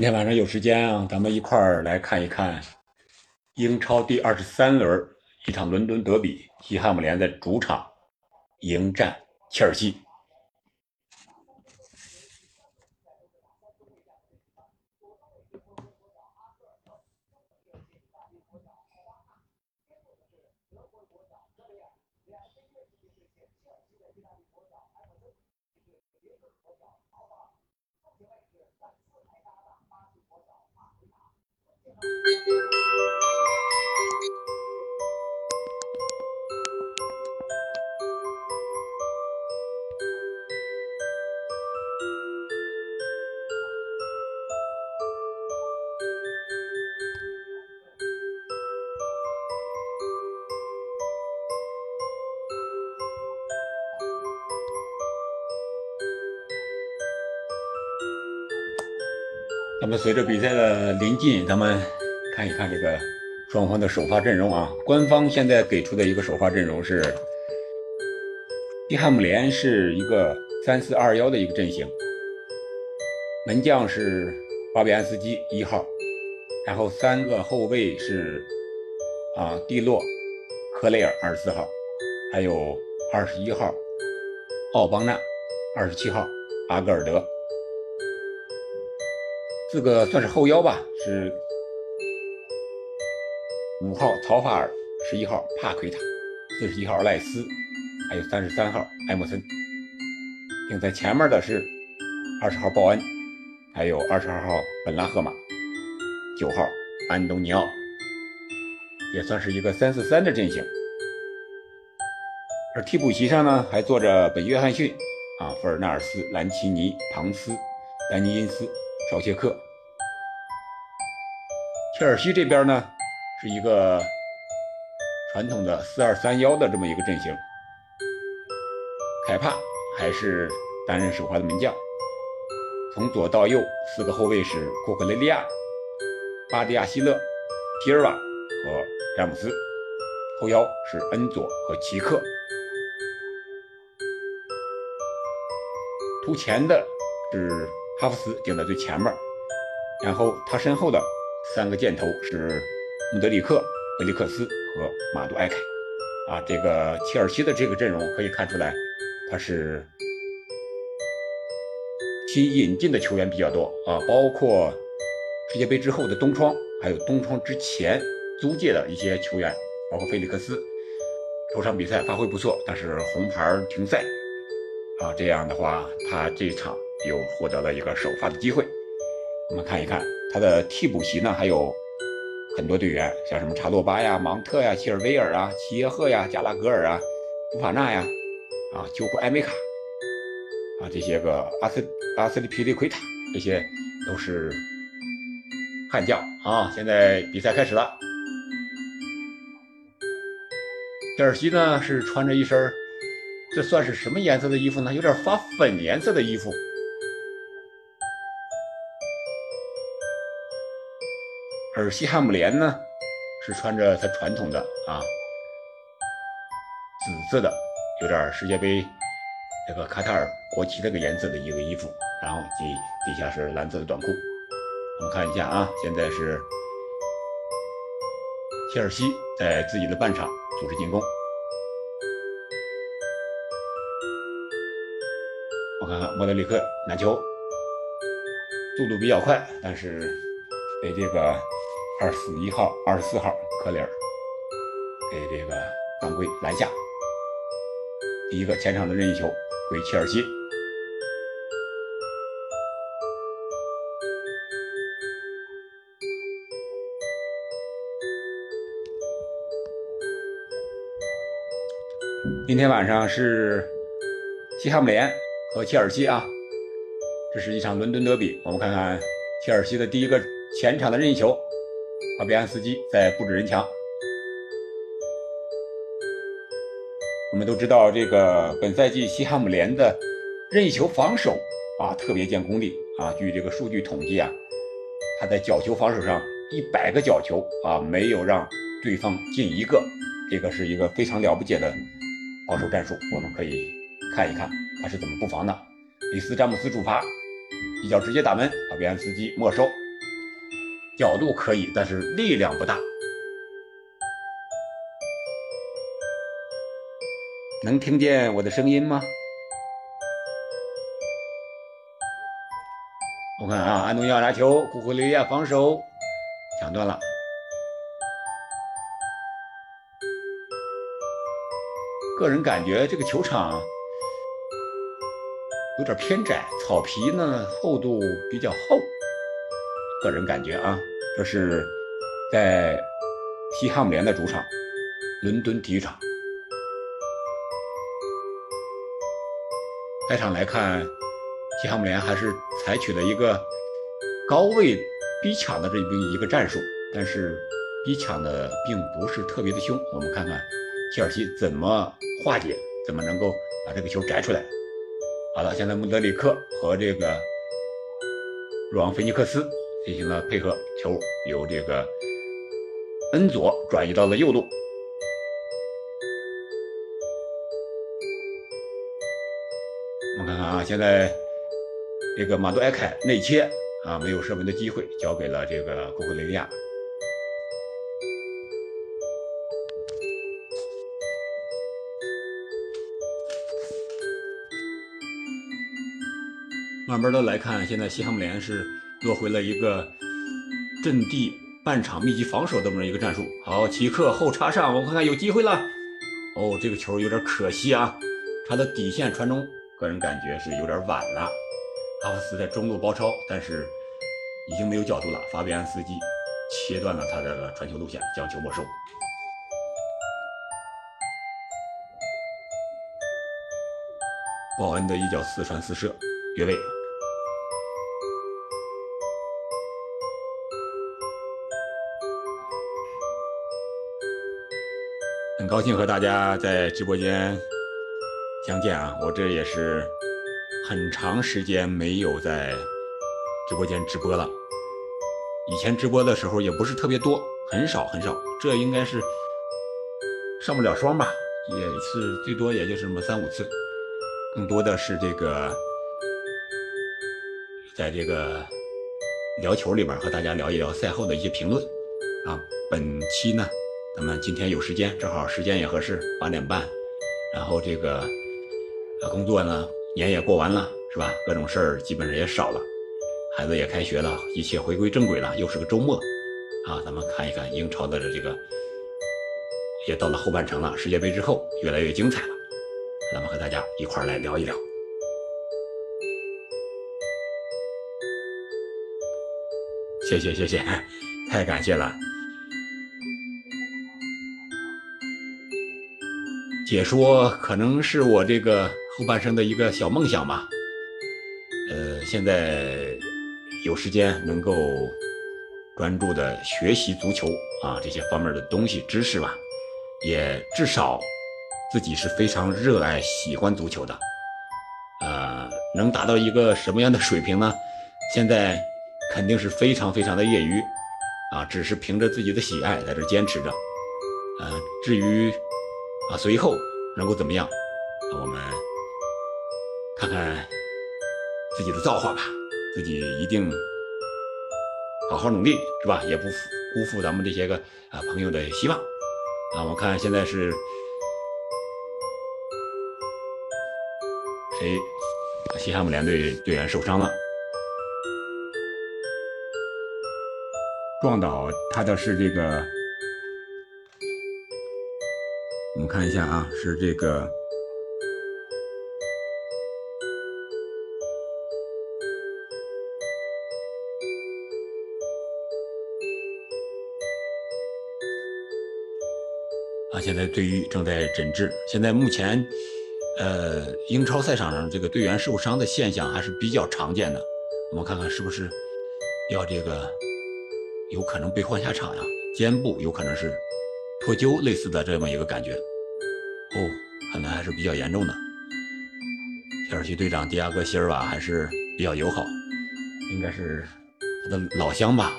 今天晚上有时间啊，咱们一块儿来看一看英超第二十三轮一场伦敦德比，西汉姆联在主场迎战切尔西。咱们随着比赛的临近，咱们看一看这个双方的首发阵容啊。官方现在给出的一个首发阵容是，西汉姆联是一个三四二幺的一个阵型，门将是巴比安斯基一号，然后三个后卫是啊蒂洛、科雷尔二十四号，还有二十一号奥邦纳，二十七号阿格尔德。四个算是后腰吧，是五号曹法尔，十一号帕奎塔，四十一号赖斯，还有三十三号埃默森。并在前面的是二十号鲍恩，还有二十二号本拉赫马，九号安东尼奥，也算是一个三四三的阵型。而替补席上呢，还坐着本约翰逊啊，弗尔纳尔斯、兰奇尼、唐斯、丹尼因斯。绍切克，切尔西这边呢是一个传统的四二三幺的这么一个阵型，凯帕还是担任首发的门将，从左到右四个后卫是库克雷利亚、巴迪亚希勒、皮尔瓦和詹姆斯，后腰是恩佐和奇克，突前的是。哈弗斯顶在最前面，然后他身后的三个箭头是穆德里克、菲利克斯和马杜埃凯。啊，这个切尔西的这个阵容可以看出来，他是新引进的球员比较多啊，包括世界杯之后的冬窗，还有冬窗之前租借的一些球员，包括菲利克斯，头场比赛发挥不错，但是红牌停赛。啊，这样的话，他这场。又获得了一个首发的机会。我们看一看他的替补席呢，还有很多队员，像什么查洛巴呀、芒特呀、希尔维尔啊、齐耶赫呀、加拉格尔啊、福法纳呀、啊丘库埃梅卡啊这些个阿斯阿斯利皮利奎塔，这些都是悍将啊。现在比赛开始了，切尔西呢是穿着一身，这算是什么颜色的衣服呢？有点发粉颜色的衣服。而西汉姆联呢，是穿着它传统的啊紫色的，有点世界杯这个卡塔尔国旗这个颜色的一个衣服，然后底底下是蓝色的短裤。我们看一下啊，现在是切尔西在自己的半场组织进攻。我看看莫德里克拿球，速度比较快，但是被这个。二十一号、二十四号科里尔给这个犯规拦下，第一个前场的任意球归切尔西。今天晚上是西汉姆联和切尔西啊，这是一场伦敦德比。我们看看切尔西的第一个前场的任意球。法比安斯基在布置人墙。我们都知道，这个本赛季西汉姆联的任意球防守啊，特别见功力啊。据这个数据统计啊，他在角球防守上一百个角球啊，没有让对方进一个，这个是一个非常了不起的防守战术。我们可以看一看他是怎么布防的。里斯詹姆斯主罚，一脚直接打门，法比安斯基没收。角度可以，但是力量不大。能听见我的声音吗？我看啊，安东尼奥拿球，库库雷亚防守抢断了。个人感觉这个球场有点偏窄，草皮呢厚度比较厚。个人感觉啊，这是在西汉姆联的主场——伦敦体育场。开场来看，西汉姆联还是采取了一个高位逼抢的这么一个战术，但是逼抢的并不是特别的凶。我们看看切尔西怎么化解，怎么能够把这个球摘出来。好了，现在穆德里克和这个若昂·菲尼克斯进行了配合，球由这个恩佐转移到了右路。我们看看啊，现在这个马杜埃凯内切啊，没有射门的机会，交给了这个库库雷利亚。慢慢的来看，现在西汉姆联是落回了一个阵地半场密集防守这么一个战术。好，奇克后插上，我看看有机会了。哦，这个球有点可惜啊，插到底线传中。个人感觉是有点晚了，哈弗斯在中路包抄，但是已经没有角度了。法比安斯基切断了他的传球路线，将球没收。鲍恩的一脚四传四射越位。高兴和大家在直播间。相见啊！我这也是很长时间没有在直播间直播了。以前直播的时候也不是特别多，很少很少。这应该是上不了双吧，也是最多也就是那么三五次。更多的是这个在这个聊球里边和大家聊一聊赛后的一些评论啊。本期呢，咱们今天有时间，正好时间也合适，八点半，然后这个。啊，工作呢，年也过完了，是吧？各种事儿基本上也少了，孩子也开学了，一切回归正轨了，又是个周末，啊，咱们看一看英超的这个，也到了后半程了，世界杯之后越来越精彩了，咱们和大家一块来聊一聊。谢谢谢谢，太感谢了。解说可能是我这个后半生的一个小梦想吧，呃，现在有时间能够专注的学习足球啊这些方面的东西知识吧，也至少自己是非常热爱喜欢足球的，呃，能达到一个什么样的水平呢？现在肯定是非常非常的业余啊，只是凭着自己的喜爱在这坚持着，呃，至于。啊，随后能够怎么样？我们看看自己的造化吧。自己一定好好努力，是吧？也不辜负咱们这些个啊朋友的希望。啊，我看现在是谁？西汉姆联队队员受伤了，撞倒他的是这个。我们看一下啊，是这个啊，现在队医正在诊治。现在目前，呃，英超赛场上这个队员受伤的现象还是比较常见的。我们看看是不是要这个有可能被换下场呀？肩部有可能是脱臼类似的这么一个感觉。哦，看来还是比较严重的。切尔西队长迪亚哥·席尔瓦还是比较友好，应该是他的老乡吧？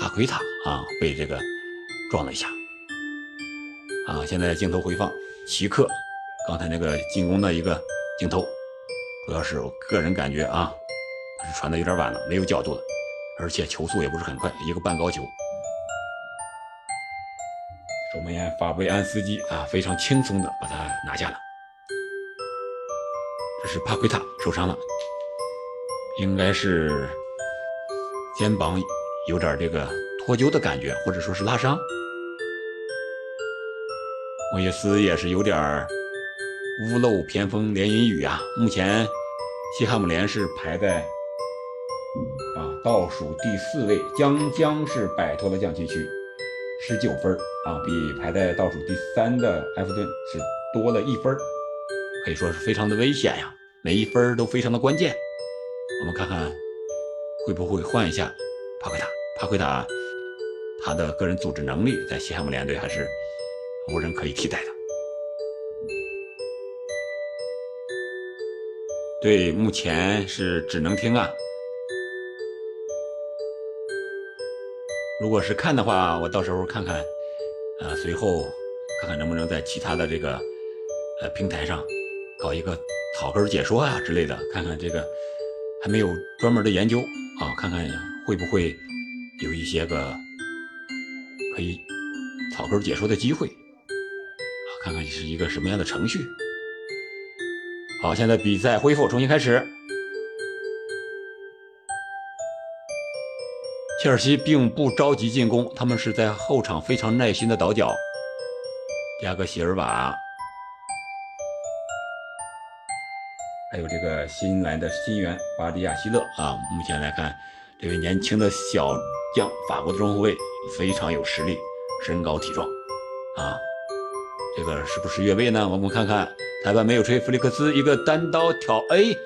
帕奎塔啊，被这个撞了一下。啊，现在镜头回放奇克刚才那个进攻的一个镜头，主要是我个人感觉啊，是传的有点晚了，没有角度了，而且球速也不是很快，一个半高球。守门员法贝安斯基啊，非常轻松的把他拿下了。这是帕奎塔受伤了，应该是肩膀有点这个脱臼的感觉，或者说是拉伤。莫耶斯也是有点屋漏偏逢连阴雨啊。目前西汉姆联是排在啊倒数第四位，将将是摆脱了降级区，十九分啊，比排在倒数第三的埃弗顿是多了一分，可以说是非常的危险呀，每一分都非常的关键。我们看看会不会换一下帕奎塔？帕奎塔他的个人组织能力在西汉姆联队还是。无人可以替代的。对，目前是只能听啊。如果是看的话，我到时候看看，呃，随后看看能不能在其他的这个呃平台上搞一个草根解说啊之类的，看看这个还没有专门的研究啊，看看会不会有一些个可以草根解说的机会。看看是一个什么样的程序。好，现在比赛恢复，重新开始。切尔西并不着急进攻，他们是在后场非常耐心的倒脚。亚格席尔瓦，还有这个新来的新援巴迪亚希勒啊。目前来看，这位年轻的小将，法国的中后卫非常有实力，身高体壮啊。这个是不是越位呢？我们看看，裁判没有吹，弗里克斯一个单刀挑 A，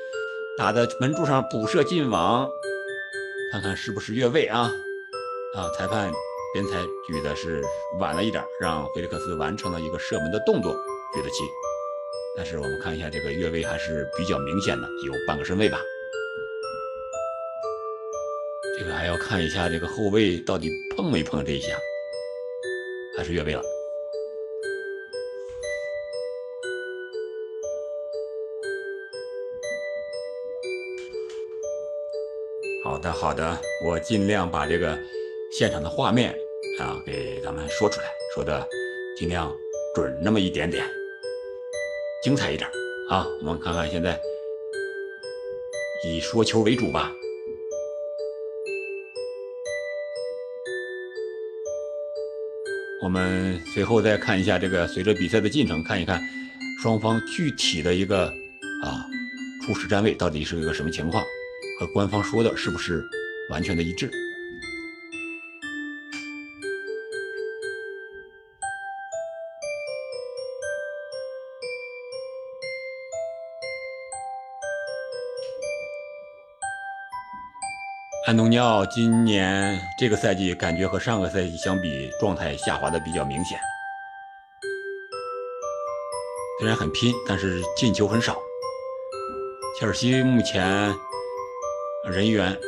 打在门柱上补射进网，看看是不是越位啊？啊，裁判边裁举的是晚了一点，让菲利克斯完成了一个射门的动作，举的旗。但是我们看一下这个越位还是比较明显的，有半个身位吧。这个还要看一下这个后卫到底碰没碰这一下，还是越位了。好的，好的，我尽量把这个现场的画面啊给咱们说出来，说的尽量准那么一点点，精彩一点啊。我们看看现在以说球为主吧。我们随后再看一下这个，随着比赛的进程，看一看双方具体的一个啊初始站位到底是一个什么情况。和官方说的是不是完全的一致？安东尼奥今年这个赛季感觉和上个赛季相比，状态下滑的比较明显。虽然很拼，但是进球很少。切尔西目前。人员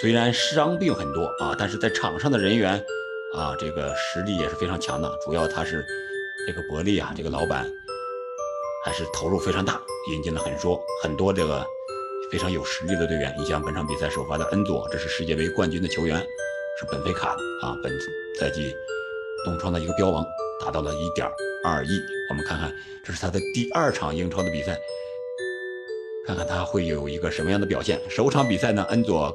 虽然伤病很多啊，但是在场上的人员啊，这个实力也是非常强的。主要他是这个伯利啊，这个老板还是投入非常大，引进了很多很多这个非常有实力的队员。你像本场比赛首发的恩佐，这是世界杯冠军的球员，是本菲卡的啊，本赛季东窗的一个标王，达到了一点二亿。我们看看，这是他的第二场英超的比赛。看看他会有一个什么样的表现。首场比赛呢，恩佐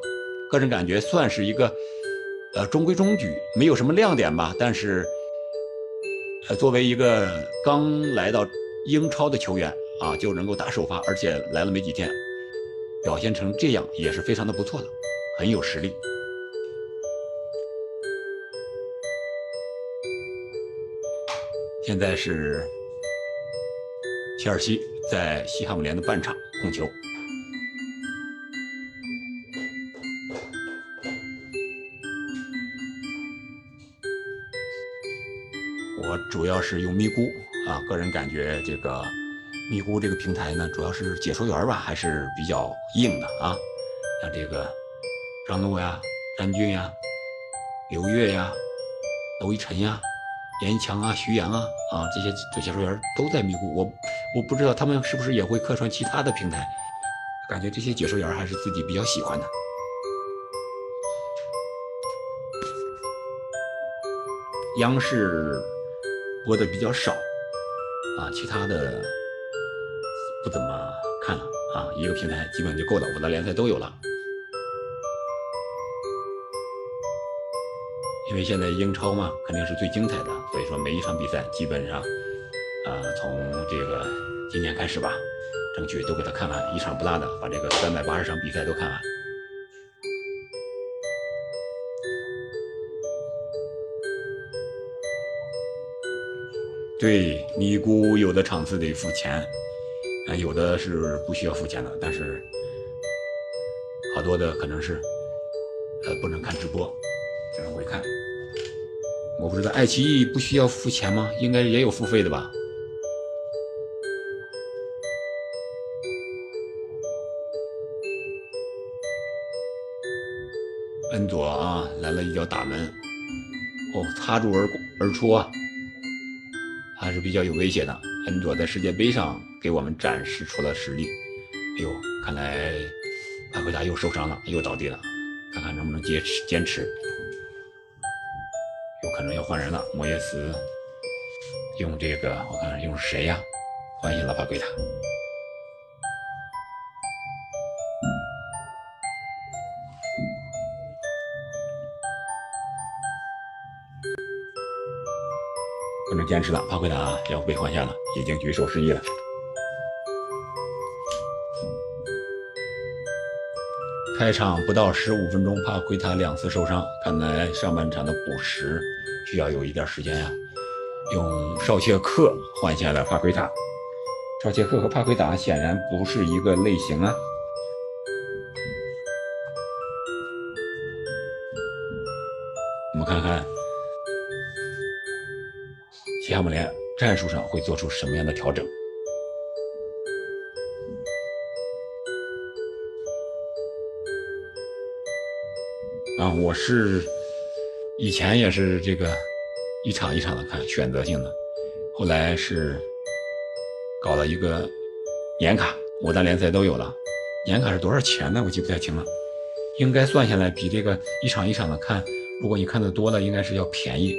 个人感觉算是一个呃中规中矩，没有什么亮点吧。但是呃，作为一个刚来到英超的球员啊，就能够打首发，而且来了没几天，表现成这样也是非常的不错的，很有实力。现在是切尔西在西汉姆联的半场。控球，我主要是用咪咕啊，个人感觉这个咪咕这个平台呢，主要是解说员吧，还是比较硬的啊，像这个张璐呀、詹俊呀、刘越呀、娄一晨呀、严强啊、徐阳啊啊，这些解说员都在咪咕我。我不知道他们是不是也会客串其他的平台。感觉这些解说员还是自己比较喜欢的。央视播的比较少，啊，其他的不怎么看了啊，一个平台基本就够了，五大联赛都有了。因为现在英超嘛，肯定是最精彩的，所以说每一场比赛基本上啊，从这个今年开始吧，争取都给他看完，一场不落的把这个三百八十场比赛都看完。对，尼姑有的场次得付钱，啊，有的是不需要付钱的，但是好多的可能是，呃，不能看直播，这样会看。我不知道爱奇艺不需要付钱吗？应该也有付费的吧。打门，哦，擦柱而而出啊。还是比较有威胁的。恩佐在世界杯上给我们展示出了实力。哎呦，看来帕奎达又受伤了，又倒地了。看看能不能坚持坚持。有可能要换人了。莫耶斯用这个，我看看用谁呀？换下了帕奎达。坚持了，帕奎塔要被换下了，已经举手示意了。开场不到十五分钟，帕奎塔两次受伤，看来上半场的补时需要有一点时间呀。用绍切克换下了帕奎塔，绍切克和帕奎塔显然不是一个类型啊。西汉姆联战术上会做出什么样的调整？啊，我是以前也是这个一场一场的看，选择性的，后来是搞了一个年卡，五大联赛都有了。年卡是多少钱呢？我记不太清了，应该算下来比这个一场一场的看，如果你看的多了，应该是要便宜。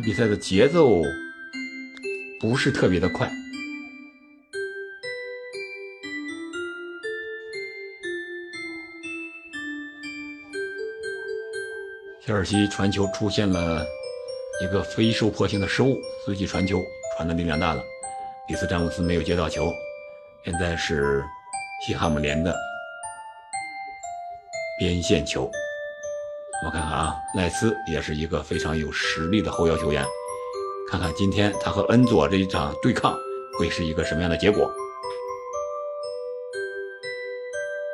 比赛的节奏不是特别的快，切尔西传球出现了一个非受迫性的失误，自己传球传的力量大了，里斯詹姆斯没有接到球，现在是西汉姆联的边线球。我看看啊，赖斯也是一个非常有实力的后腰球员。看看今天他和恩佐这一场对抗会是一个什么样的结果？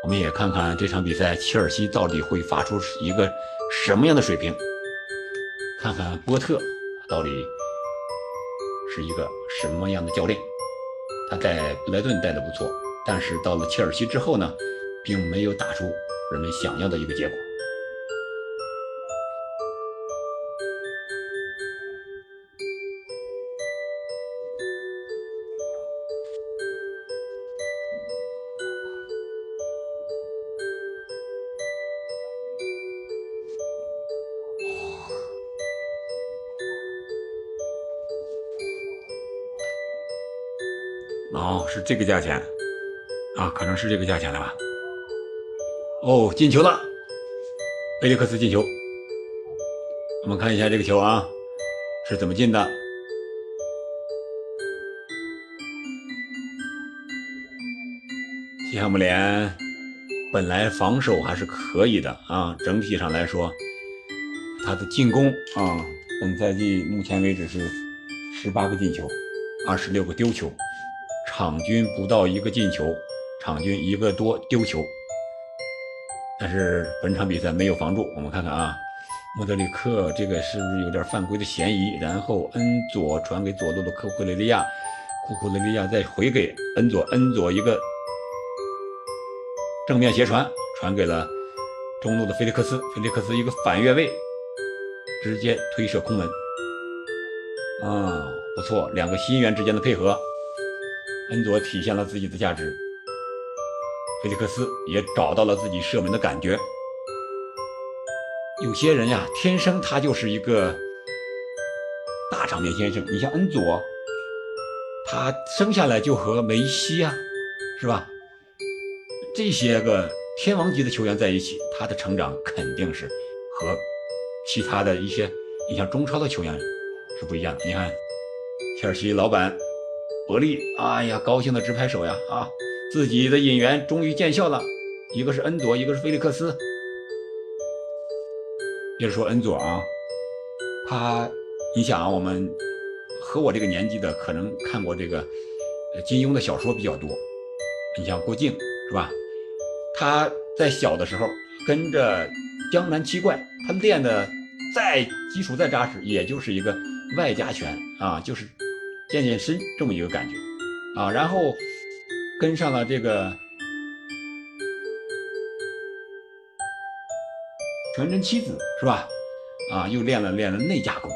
我们也看看这场比赛切尔西到底会发出一个什么样的水平？看看波特到底是一个什么样的教练？他在布莱顿带的不错，但是到了切尔西之后呢，并没有打出人们想要的一个结果。是这个价钱啊，可能是这个价钱了吧？哦，进球了，贝利克斯进球。我们看一下这个球啊，是怎么进的？西汉姆联本来防守还是可以的啊，整体上来说，他的进攻啊，本赛季目前为止是十八个进球，二十六个丢球。场均不到一个进球，场均一个多丢球，但是本场比赛没有防住。我们看看啊，莫德里克这个是不是有点犯规的嫌疑？然后恩佐传给左路的库库雷利亚，库库雷利亚再回给恩佐，恩佐一个正面斜传，传给了中路的菲利克斯，菲利克斯一个反越位，直接推射空门。啊，不错，两个新援之间的配合。恩佐体现了自己的价值，菲利克斯也找到了自己射门的感觉。有些人呀，天生他就是一个大场面先生。你像恩佐，他生下来就和梅西啊，是吧？这些个天王级的球员在一起，他的成长肯定是和其他的一些，你像中超的球员是不一样的。你看，切尔西老板伯利，哎呀，高兴的直拍手呀！啊，自己的引援终于见效了，一个是恩佐，一个是菲利克斯。接着说恩佐啊，他，你想啊，我们和我这个年纪的可能看过这个金庸的小说比较多，你像郭靖是吧？他在小的时候跟着江南七怪，他练的再基础再扎实，也就是一个外家拳啊，就是健健身这么一个感觉啊，然后跟上了这个。全真七子是吧？啊，又练了练了内家功，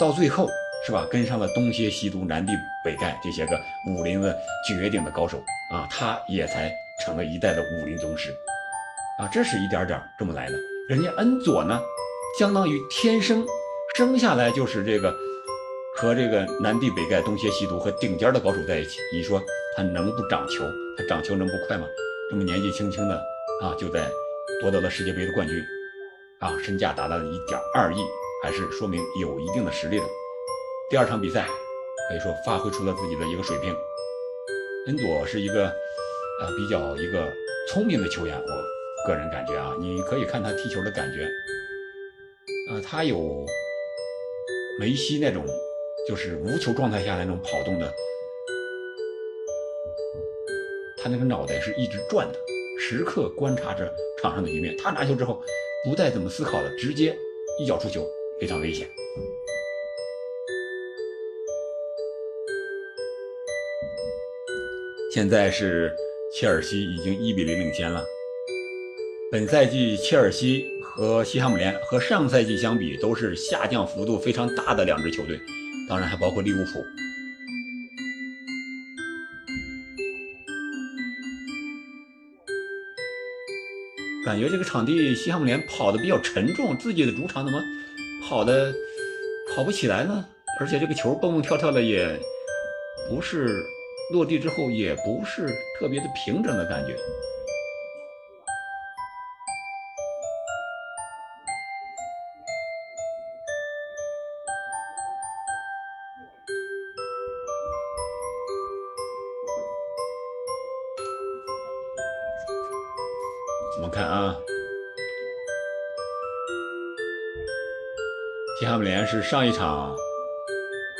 到最后是吧？跟上了东邪西毒南帝北丐这些个武林的绝顶的高手啊，他也才成了一代的武林宗师啊。这是一点点这么来的。人家恩佐呢，相当于天生生下来就是这个和这个南帝北丐、东邪西毒和顶尖的高手在一起。你说他能不长球？他长球能不快吗？这么年纪轻轻的啊，就在。夺得了世界杯的冠军，啊，身价达到了一点二亿，还是说明有一定的实力的。第二场比赛可以说发挥出了自己的一个水平。恩佐是一个呃比较一个聪明的球员，我个人感觉啊，你可以看他踢球的感觉，呃，他有梅西那种就是无球状态下那种跑动的，他那个脑袋是一直转的。时刻观察着场上的局面，他拿球之后不带怎么思考的，直接一脚出球，非常危险。现在是切尔西已经一比零领先了。本赛季切尔西和西汉姆联和上赛季相比都是下降幅度非常大的两支球队，当然还包括利物浦。感觉这个场地西汉姆联跑的比较沉重，自己的主场怎么跑的跑不起来呢？而且这个球蹦蹦跳跳的，也不是落地之后也不是特别的平整的感觉。我们看啊，西汉姆联是上一场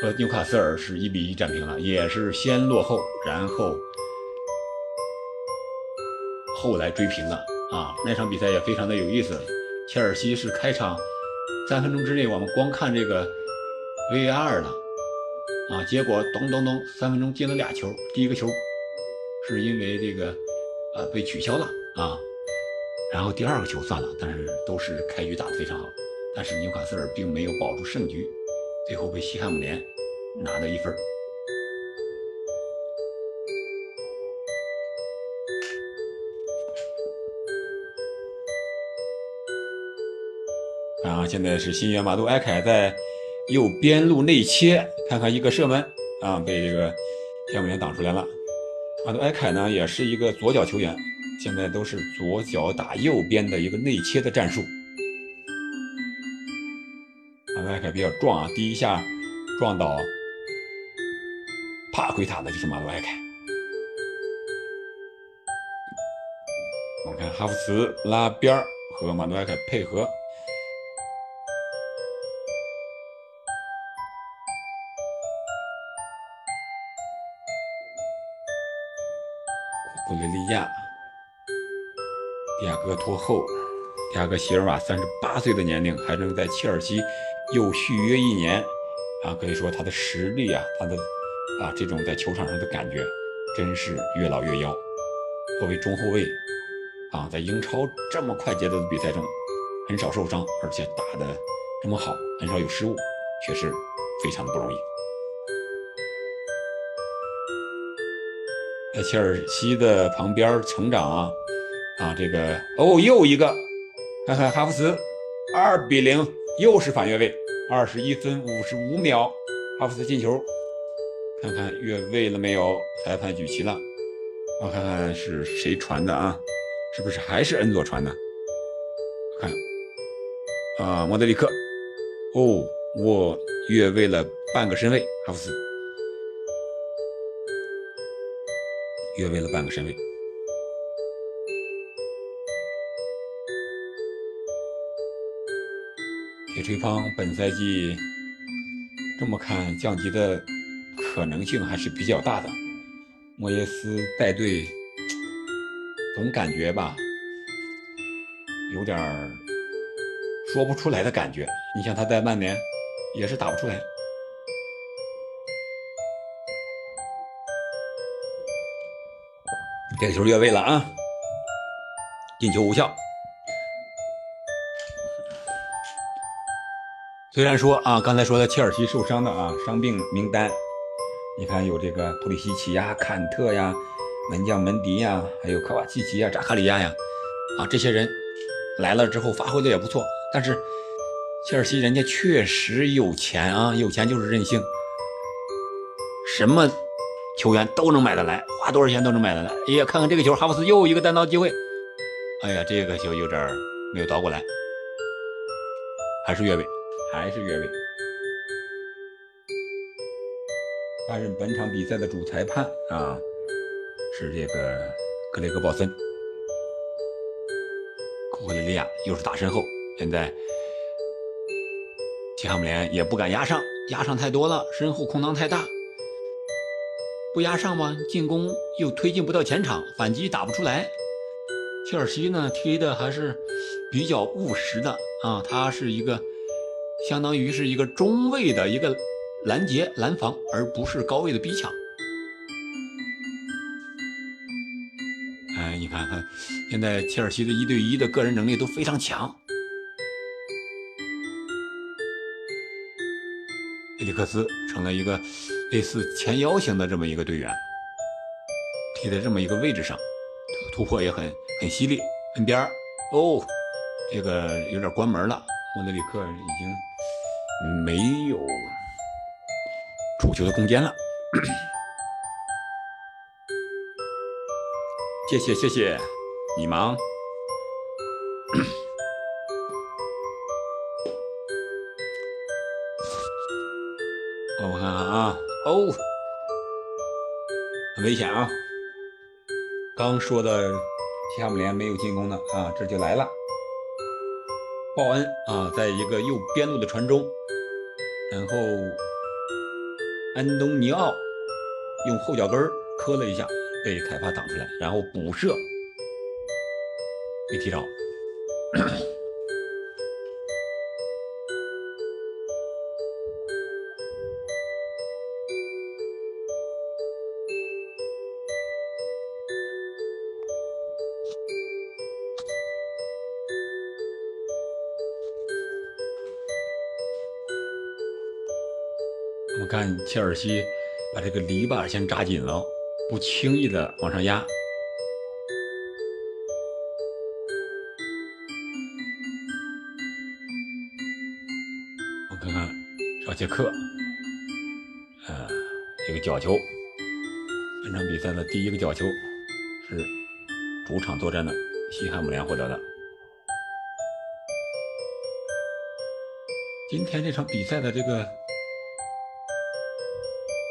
和纽卡斯尔是一比一战平了，也是先落后，然后后来追平的啊。那场比赛也非常的有意思。切尔西是开场三分钟之内，我们光看这个 VAR 了啊，结果咚咚咚，三分钟进了俩球。第一个球是因为这个啊被取消了啊。然后第二个球算了，但是都是开局打得非常好，但是纽卡斯尔并没有保住胜局，最后被西汉姆联拿了一分。啊，现在是新援马杜埃凯在右边路内切，看看一个射门啊，被这个西汉姆联挡出来了。马杜埃凯呢，也是一个左脚球员。现在都是左脚打右边的一个内切的战术。马杜埃凯比较壮啊，第一下撞倒帕奎塔的就是马杜埃凯。我们看哈弗茨拉边和马杜埃凯配合。库雷利亚。亚哥拖后，亚哥席尔瓦三十八岁的年龄还能在切尔西又续约一年，啊，可以说他的实力啊，他的啊这种在球场上的感觉，真是越老越妖。作为中后卫，啊，在英超这么快节奏的比赛中，很少受伤，而且打的这么好，很少有失误，确实非常的不容易。在切尔西的旁边成长啊啊，这个哦，又一个，看看哈弗茨，二比零，又是反越位，二十一分五十五秒，哈弗茨进球，看看越位了没有？裁判举旗了，我看看是谁传的啊？是不是还是恩佐传的？看，啊，莫德里克，哦，我越位了半个身位，哈弗茨。越位了半个身位。铁锤帮本赛季这么看降级的可能性还是比较大的。莫耶斯带队总感觉吧，有点说不出来的感觉。你像他在曼联也是打不出来。这球越位了啊！进球无效。虽然说啊，刚才说的切尔西受伤的啊，伤病名单，你看有这个普里西奇呀、坎特呀、门将门迪呀，还有科瓦契奇呀、扎卡里亚呀，啊，这些人来了之后发挥的也不错。但是切尔西人家确实有钱啊，有钱就是任性，什么？球员都能买得来，花多少钱都能买得来。哎呀，看看这个球，哈弗斯又一个单刀机会。哎呀，这个球有点没有倒过来，还是越位，还是越位。担任本场比赛的主裁判啊，是这个格雷格鲍森。库克雷利亚又是打身后，现在西汉姆联也不敢压上，压上太多了，身后空当太大。不压上吗？进攻又推进不到前场，反击打不出来。切尔西呢，踢的还是比较务实的啊，他是一个相当于是一个中位的一个拦截拦防，而不是高位的逼抢。哎，你看看，现在切尔西的一对一的个人能力都非常强。埃里克斯成了一个。类似前腰型的这么一个队员，踢在这么一个位置上，突破也很很犀利。门边儿哦，这个有点关门了。莫德里克已经没有出球的空间了。谢谢谢谢，你忙。我看看啊。哦，很危险啊！刚说的西汉姆联没有进攻的啊，这就来了。鲍恩啊，在一个右边路的传中，然后安东尼奥用后脚跟磕了一下，被凯帕挡出来，然后补射被踢着。切尔西把这个篱笆先扎紧了，不轻易的往上压。我看看少杰克，呃，一个角球，本场比赛的第一个角球是主场作战的西汉姆联获得的。今天这场比赛的这个。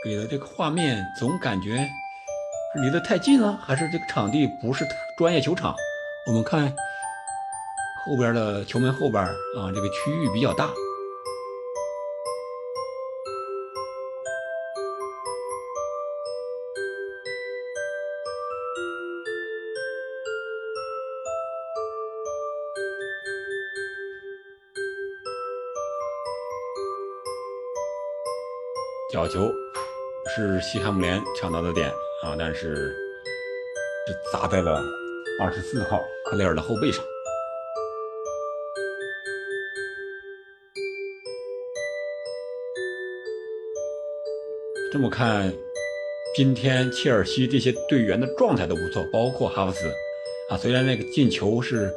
给的这个画面总感觉是离得太近了，还是这个场地不是专业球场？我们看后边的球门后边啊，这个区域比较大。角球。是西汉姆联抢到的点啊，但是是砸在了二十四号克雷尔的后背上。这么看，今天切尔西这些队员的状态都不错，包括哈弗茨啊，虽然那个进球是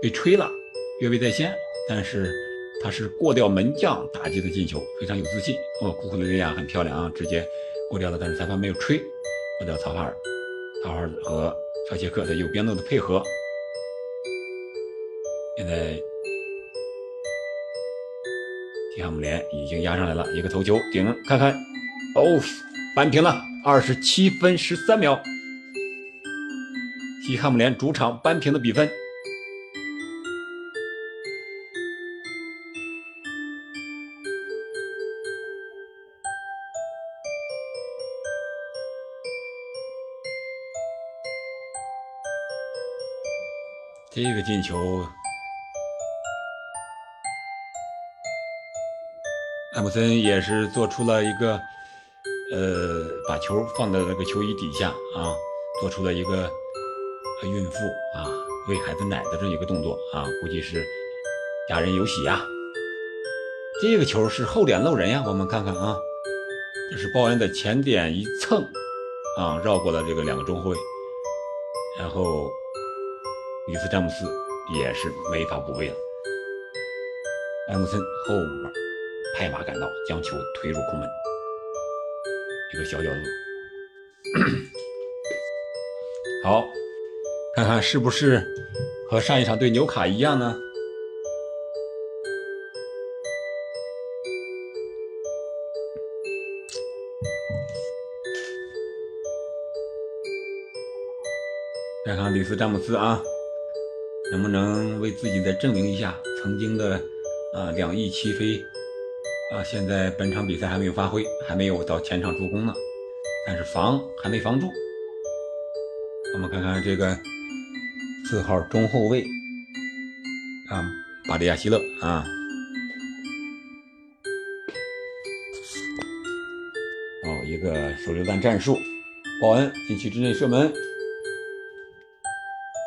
被吹了，越位在先，但是他是过掉门将打击的进球，非常有自信。哦，库库雷利亚很漂亮啊，直接过掉了，但是裁判没有吹，过掉曹法尔，曹法尔和绍切克在右边路的配合，现在。提哈姆联已经压上来了，一个头球顶，看看，哦，扳平了，二十七分十三秒，提哈姆联主场扳平的比分。这个进球。艾姆森也是做出了一个，呃，把球放在那个球衣底下啊，做出了一个孕妇啊喂孩子奶的这一个动作啊，估计是家人有喜呀。这个球是后点漏人呀，我们看看啊，这是鲍恩的前点一蹭啊，绕过了这个两个中后卫，然后里斯詹姆斯也是没法补位了，艾姆森后边。拍马赶到，将球推入空门，一个小角度。好，看看是不是和上一场对纽卡一样呢？看看里斯詹姆斯啊，能不能为自己再证明一下曾经的啊两翼齐飞？啊，现在本场比赛还没有发挥，还没有到前场助攻呢，但是防还没防住。我们看看这个四号中后卫啊，巴里亚希勒啊，哦，一个手榴弹战术，鲍恩禁区之内射门，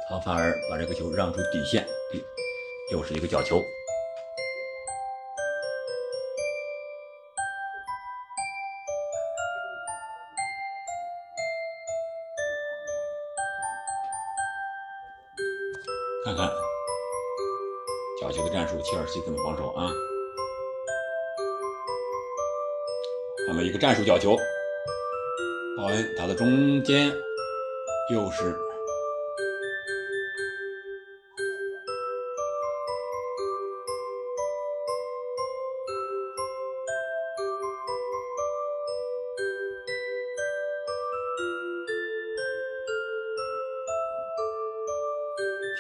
他反而把这个球让出底线，又是一个角球。看看角球的战术，切尔西怎么防守啊？那么一个战术角球，鲍恩打到中间，又是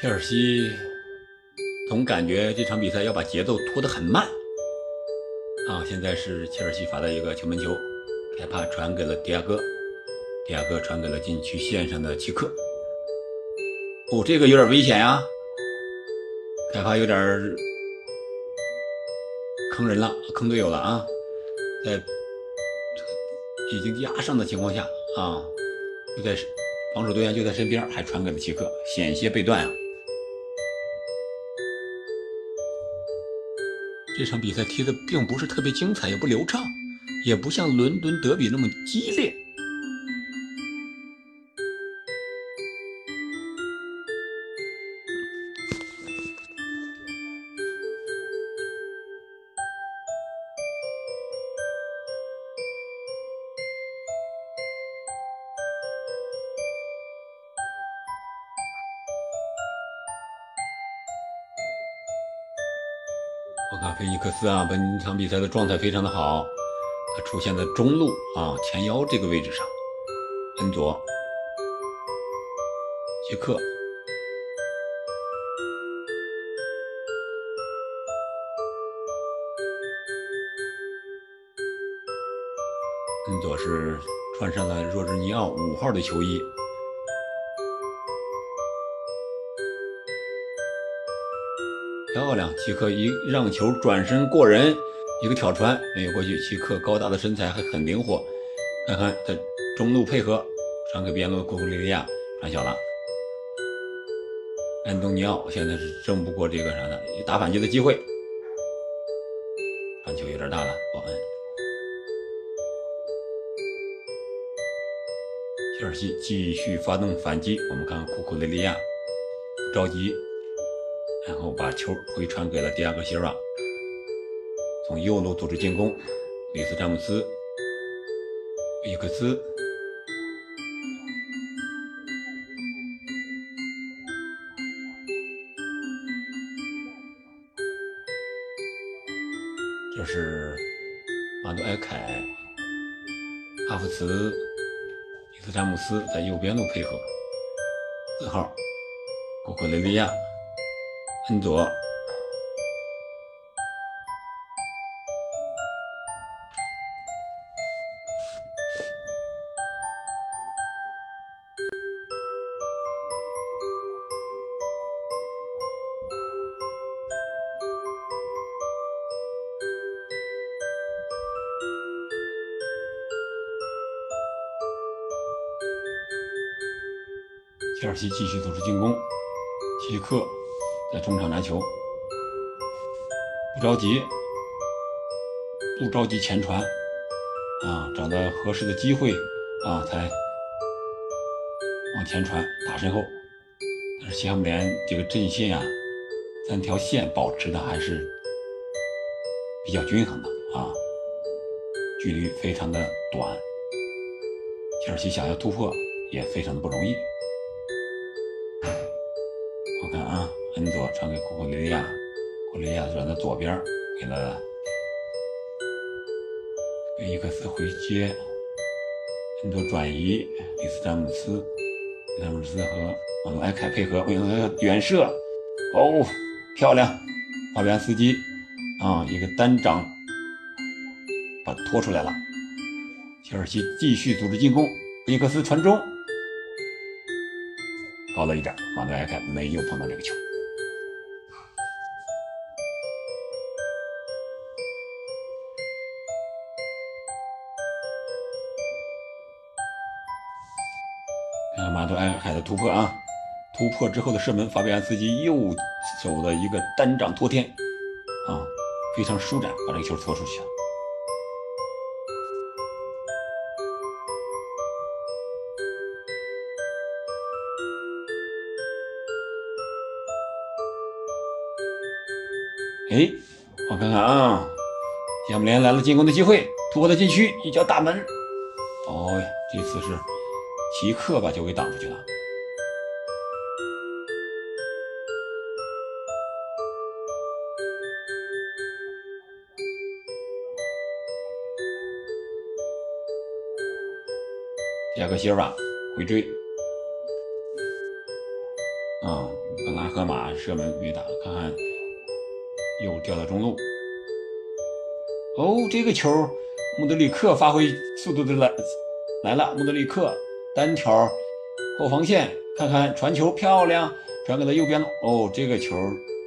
切尔西总感觉这场比赛要把节奏拖得很慢啊！现在是切尔西罚的一个球门球，凯帕传给了迪亚哥，迪亚哥传给了禁区线上的齐克。哦，这个有点危险呀！凯帕有点坑人了，坑队友了啊！在已经压上的情况下啊，就在防守队员就在身边，还传给了齐克，险些被断啊！这场比赛踢的并不是特别精彩，也不流畅，也不像伦敦德比那么激烈。斯啊，本场比赛的状态非常的好，他出现在中路啊前腰这个位置上，恩佐、杰克、恩佐是穿上了若日尼奥五号的球衣。漂亮，齐克一让球转身过人，一个挑传没有过去。齐克高大的身材还很灵活，看看在中路配合，传给边路库库利利亚传小了。安东尼奥现在是争不过这个啥的，打反击的机会，传球有点大了，保恩。切尔西继续发动反击，我们看库库雷利亚着急，然后把球回传给了迪亚戈席尔瓦，从右路组织进攻，里斯詹姆斯、伊克斯。这是马努埃凯、哈弗茨、伊斯詹姆斯在右边路配合，四号库克雷利亚、恩佐。切尔西继续组织进攻，齐克在中场拿球，不着急，不着急前传，啊，找到合适的机会啊，才往前传打身后。但是西汉姆联这个阵线啊，三条线保持的还是比较均衡的啊，距离非常的短，切尔西想要突破也非常的不容易。我看啊恩佐传给库库雷利亚，库雷利亚转到左边，给了伊克斯回接，恩佐转移，里斯詹姆斯，詹姆斯和马努埃凯配合，为了远射，哦，漂亮，法比安斯基啊，一个单掌把拖出来了，切尔西继续组织进攻，伊克斯传中，高了一点，马努埃凯没有碰到这个球。突破啊！突破之后的射门，法比安斯基右手的一个单掌托天啊，非常舒展，把这个球拖出去了。哎，我看看啊，亚姆联来了进攻的机会，突破了禁区，一脚大门。哦，这次是。即刻把球给挡出去了。亚克希尔瓦回追，啊，本拉赫马射门没打，看看又掉到中路。哦，这个球，穆德里克发挥速度的来来了，穆德里克。单挑后防线，看看传球漂亮，传给了右边。哦，这个球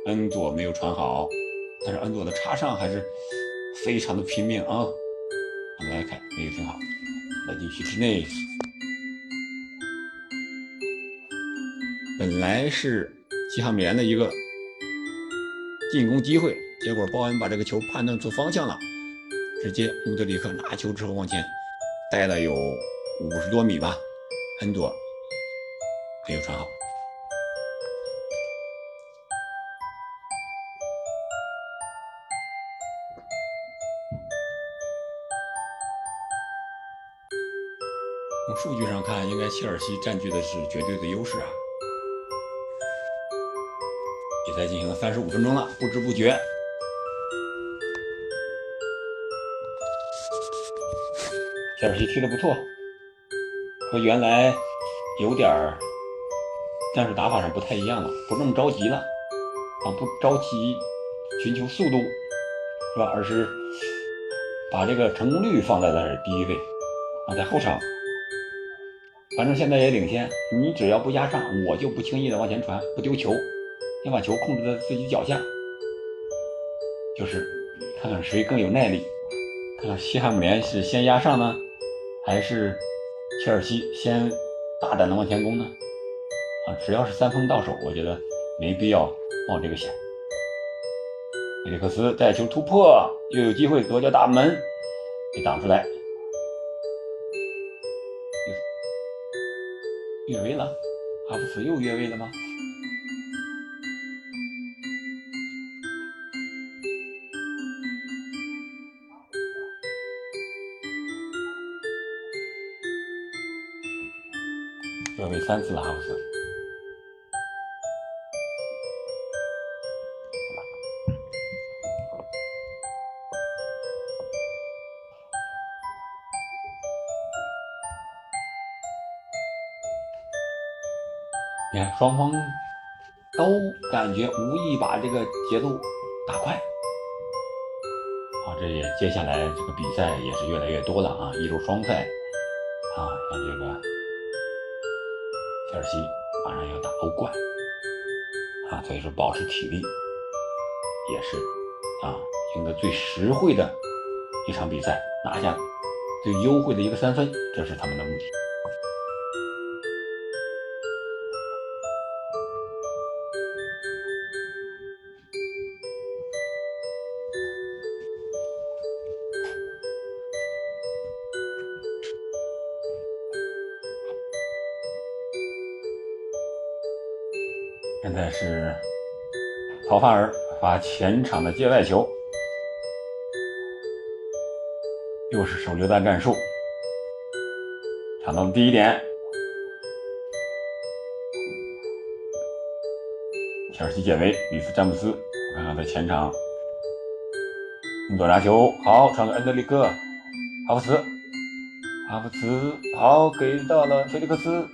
恩佐没有传好，但是恩佐的插上还是非常的拼命啊。我们来看，这个挺好，在禁区之内。本来是西汉姆联的一个进攻机会，结果鲍恩把这个球判断错方向了，直接穆德里克拿球之后往前带了有五十多米吧。恩佐没有传好。从数据上看，应该切尔西占据的是绝对的优势啊！赛进行了三十五分钟了，不知不觉，切尔西踢得不错。和原来有点儿但是打法上不太一样了，不那么着急了啊，不着急寻求速度，是吧？而是把这个成功率放在了第一位啊，在后场，反正现在也领先，你只要不压上，我就不轻易的往前传，不丢球，先把球控制在自己脚下，就是看看谁更有耐力，看看西汉姆联是先压上呢，还是？切尔西先大胆的往前攻呢，啊，只要是三分到手，我觉得没必要冒这个险。菲利克斯带球突破，又有机会左脚大门给挡出来。越位了，哈弗茨又越位了吗？三次了，哈弗茨。你看，双方都感觉无意把这个节奏打快。好，这也接下来这个比赛也是越来越多了啊！一周双赛啊，像这个切尔西马上要打欧冠啊，所以说保持体力也是啊，赢得最实惠的一场比赛，拿下最优惠的一个三分，这是他们的目的。范尔发前场的界外球，又是手榴弹战术，抢到了第一点。切尔西解围，里斯詹姆斯，我看看在前场，恩佐拿球，好传给恩德里克，哈弗茨，哈弗茨好给到了菲利克斯，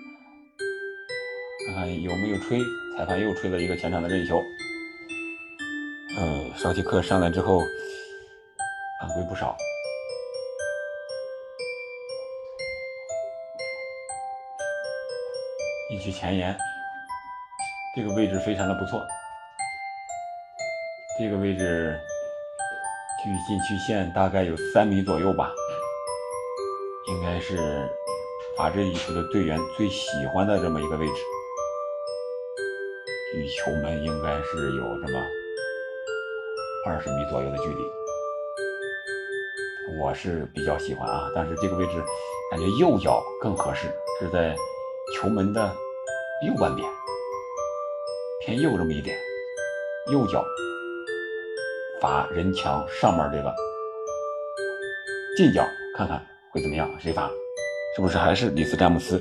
看看有没有吹。裁判又吹了一个前场的任意球，嗯，绍提克上来之后犯规不少，禁区前沿这个位置非常的不错，这个位置距禁区线大概有三米左右吧，应该是法治乙球的队员最喜欢的这么一个位置。与球门应该是有什么二十米左右的距离，我是比较喜欢啊，但是这个位置感觉右脚更合适，是在球门的右半边，偏右这么一点，右脚罚人墙上面这个近角，看看会怎么样？谁罚？是不是还是里斯詹姆斯？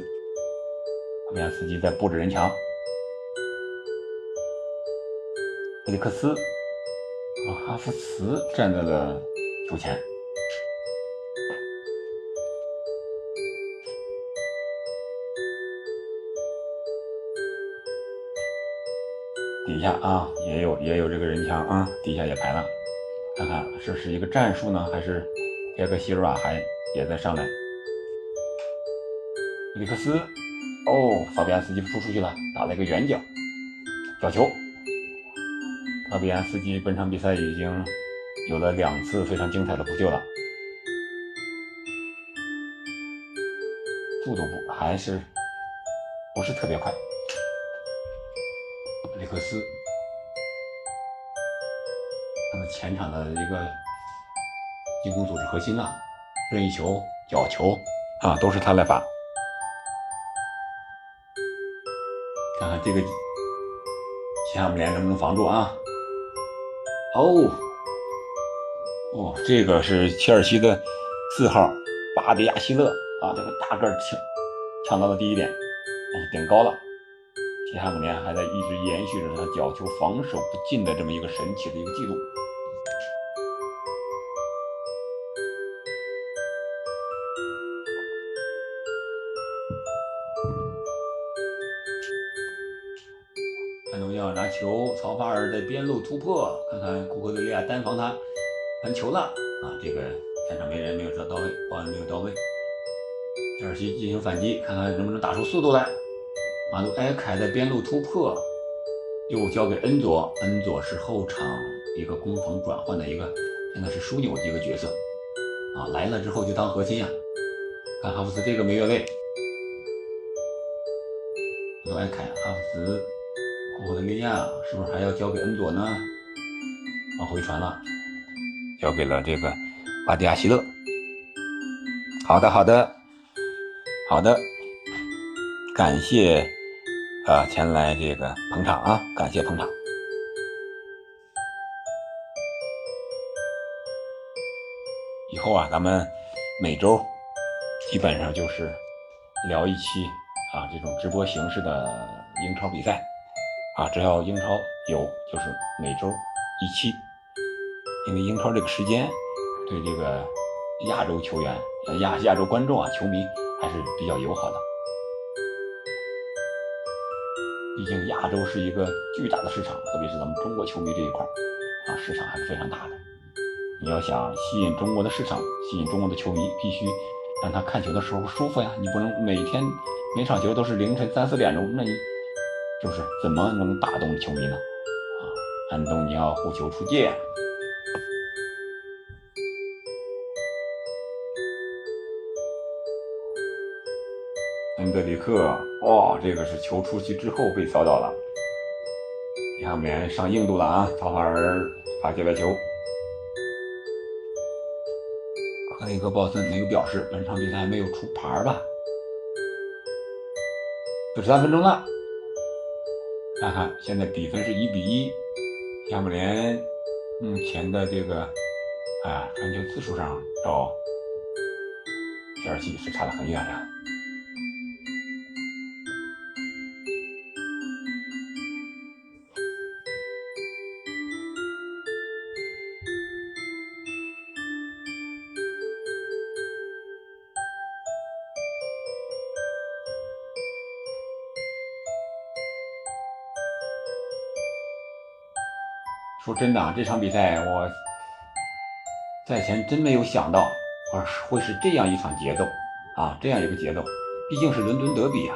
后面司机在布置人墙。菲利克斯哈弗茨站在了球前，底下啊也有也有这个人墙啊，底下也排了，看看这是一个战术呢，还是别克希尔瓦还也在上来？里克斯，哦，法比安斯基扑出去了，打了一个远角，角球。法比安斯基本场比赛已经有了两次非常精彩的扑救了，速度不还是不是特别快。里克斯，他们前场的一个进攻组织核心呐，任意球、角球啊，都是他来罚。看看这个西汉姆联能不能防住啊？哦，哦，这个是切尔西的四号巴迪亚希勒啊，这个大个抢抢到了第一点，啊，顶高了。西汉姆联还在一直延续着他角球防守不进的这么一个神奇的一个记录。球，曹法尔在边路突破，看看库克德利亚单防他传球了啊！这个前场没人，没有传到位，保安没有到位。切尔西进行反击，看看能不能打出速度来。马杜埃凯在边路突破，又交给恩佐，恩佐是后场一个攻防转换的一个，现在是枢纽的一个角色啊！来了之后就当核心呀。看哈弗斯这个没越位，马杜埃凯，哈弗斯。我的利亚是不是还要交给恩佐呢？往回传了，交给了这个巴迪亚希勒。好的，好的，好的。感谢啊前来这个捧场啊，感谢捧场。以后啊，咱们每周基本上就是聊一期啊这种直播形式的英超比赛啊，只要英超有，就是每周一期，因为英超这个时间对这个亚洲球员、亚亚洲观众啊、球迷还是比较友好的。毕竟亚洲是一个巨大的市场，特别是咱们中国球迷这一块啊，市场还是非常大的。你要想吸引中国的市场，吸引中国的球迷，必须让他看球的时候舒服呀。你不能每天每场球都是凌晨三四点钟，那你就是怎么能打动球迷呢？啊，安东尼奥护球出界。恩德里克，哇，这个是球出去之后被扫倒了。下面上硬度了啊，曹法尔发界外球。克雷格鲍森没有表示本场比赛没有出牌吧？四十三分钟了，看看现在比分是一比一，亚姆连目前的这个啊传球次数上找第二季是差得很远了。真的啊，这场比赛我在前真没有想到，啊会是这样一场节奏啊，这样一个节奏，毕竟是伦敦德比啊。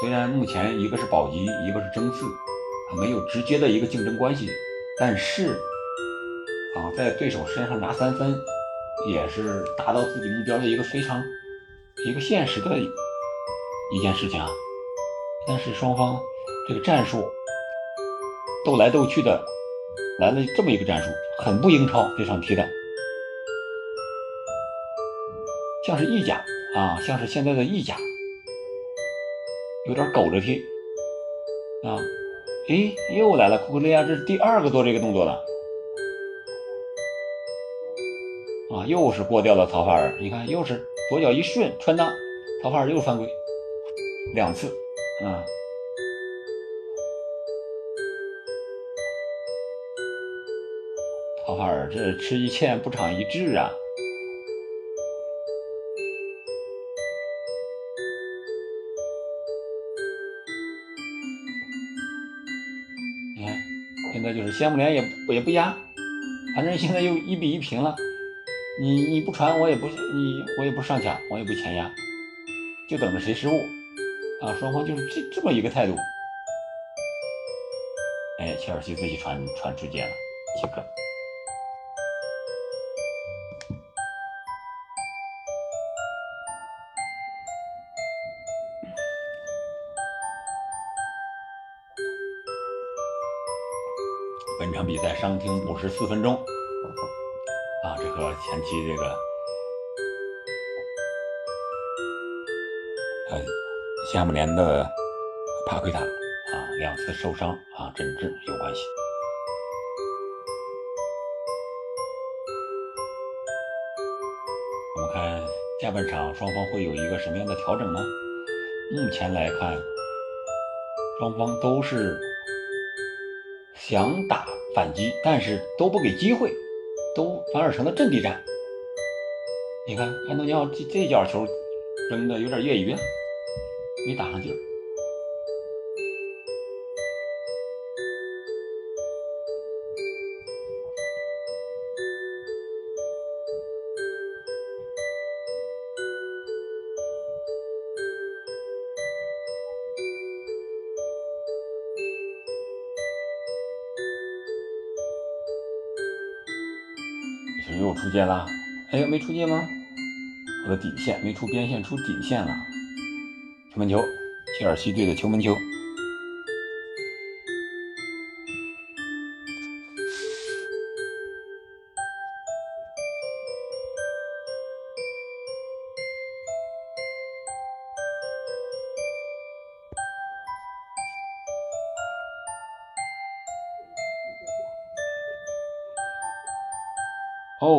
虽然目前一个是保级，一个是争四，没有直接的一个竞争关系，但是啊，在对手身上拿三分，也是达到自己目标的一个非常一个现实的一件事情啊。但是双方这个战术。斗来斗去的，来了这么一个战术，很不英超。这场踢的像是意甲啊，像是现在的意甲，有点苟着踢啊。诶，又来了库库利亚，这是第二个做这个动作了啊，又是过掉了曹法尔。你看，又是左脚一顺穿裆，曹法尔又犯规两次啊。曹法尔，这吃一堑不长一智啊！你看，现在就是谢姆联也也不压，反正现在又一比一平了。你你不传，我也不你我也不上抢，我也不前压，就等着谁失误啊！双方就是这这么一个态度。哎，切尔西自己传传出界了，几个。伤停五十四分钟，啊，这和前期这个，呃，夏姆联的帕奎塔啊两次受伤啊诊治有关系。我们看下半场双方会有一个什么样的调整呢？目前来看，双方都是。想打反击，但是都不给机会，都反而成了阵地战。你看安东尼奥这这脚球扔的有点业余啊，没打上劲儿。又出界了，哎，没出界吗？我的底线没出边线，出底线了。球门球，切尔西队的球门球。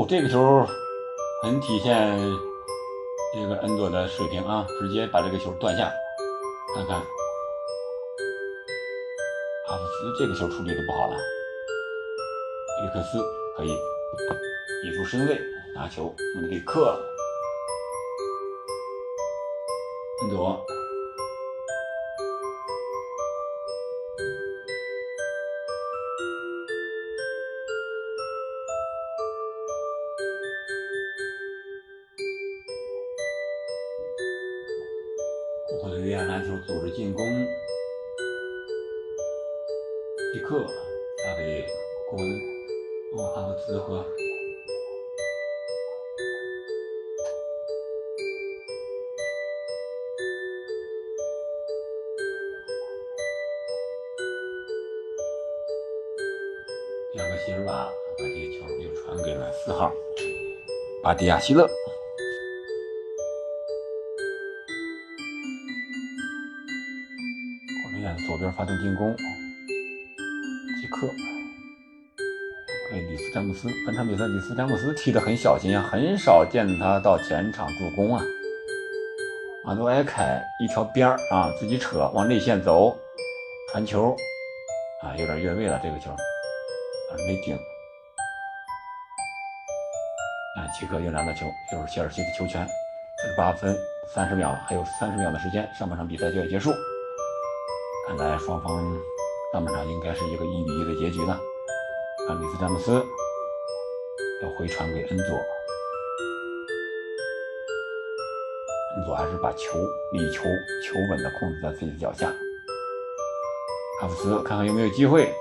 这个球很体现这个恩佐的水平啊，直接把这个球断下。看看，哈弗斯这个球处理的不好了。菲利克斯可以移出身位拿球，门给克了。恩佐。迪亚希勒。我们看左边发动进攻，即刻给里斯詹姆斯。本场比赛里斯詹姆斯踢得很小心啊，很少见他到前场助攻啊。马杜埃凯一条边儿啊，自己扯往内线走，传球啊，有点越位了这个球，啊没顶。即刻又拿到球，又是切尔西的球权。四十八分三十秒，还有三十秒的时间，上半场比赛就要结束。看来双方上半场应该是一个一比一的结局呢。看里斯詹姆斯要回传给恩佐，恩佐还是把球力球球稳的控制在自己的脚下。哈弗斯看看有没有机会，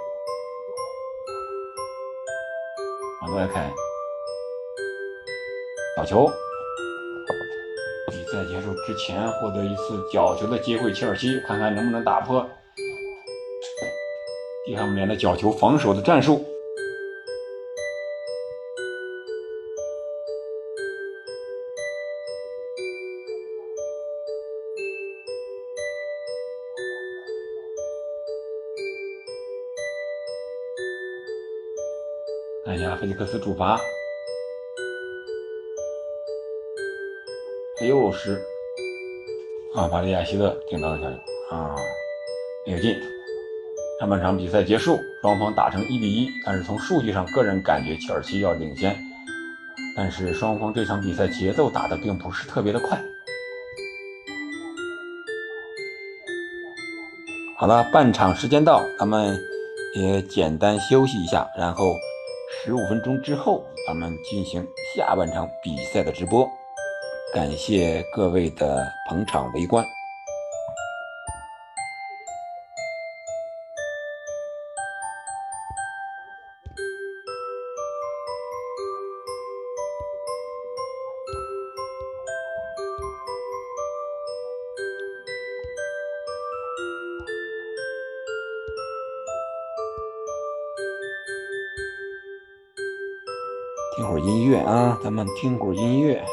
往外开，角球。比赛结束之前获得一次角球的机会，切尔西看看能不能打破第二年的角球防守的战术。看一下菲利克斯主罚。又是啊，巴里亚希勒顶到了球啊，没有进。上半场比赛结束，双方打成一比一。但是从数据上，个人感觉切尔西要领先。但是双方这场比赛节奏打的并不是特别的快。好了，半场时间到，咱们也简单休息一下，然后十五分钟之后，咱们进行下半场比赛的直播。感谢各位的捧场围观。听会儿音乐啊，咱们听会儿音乐。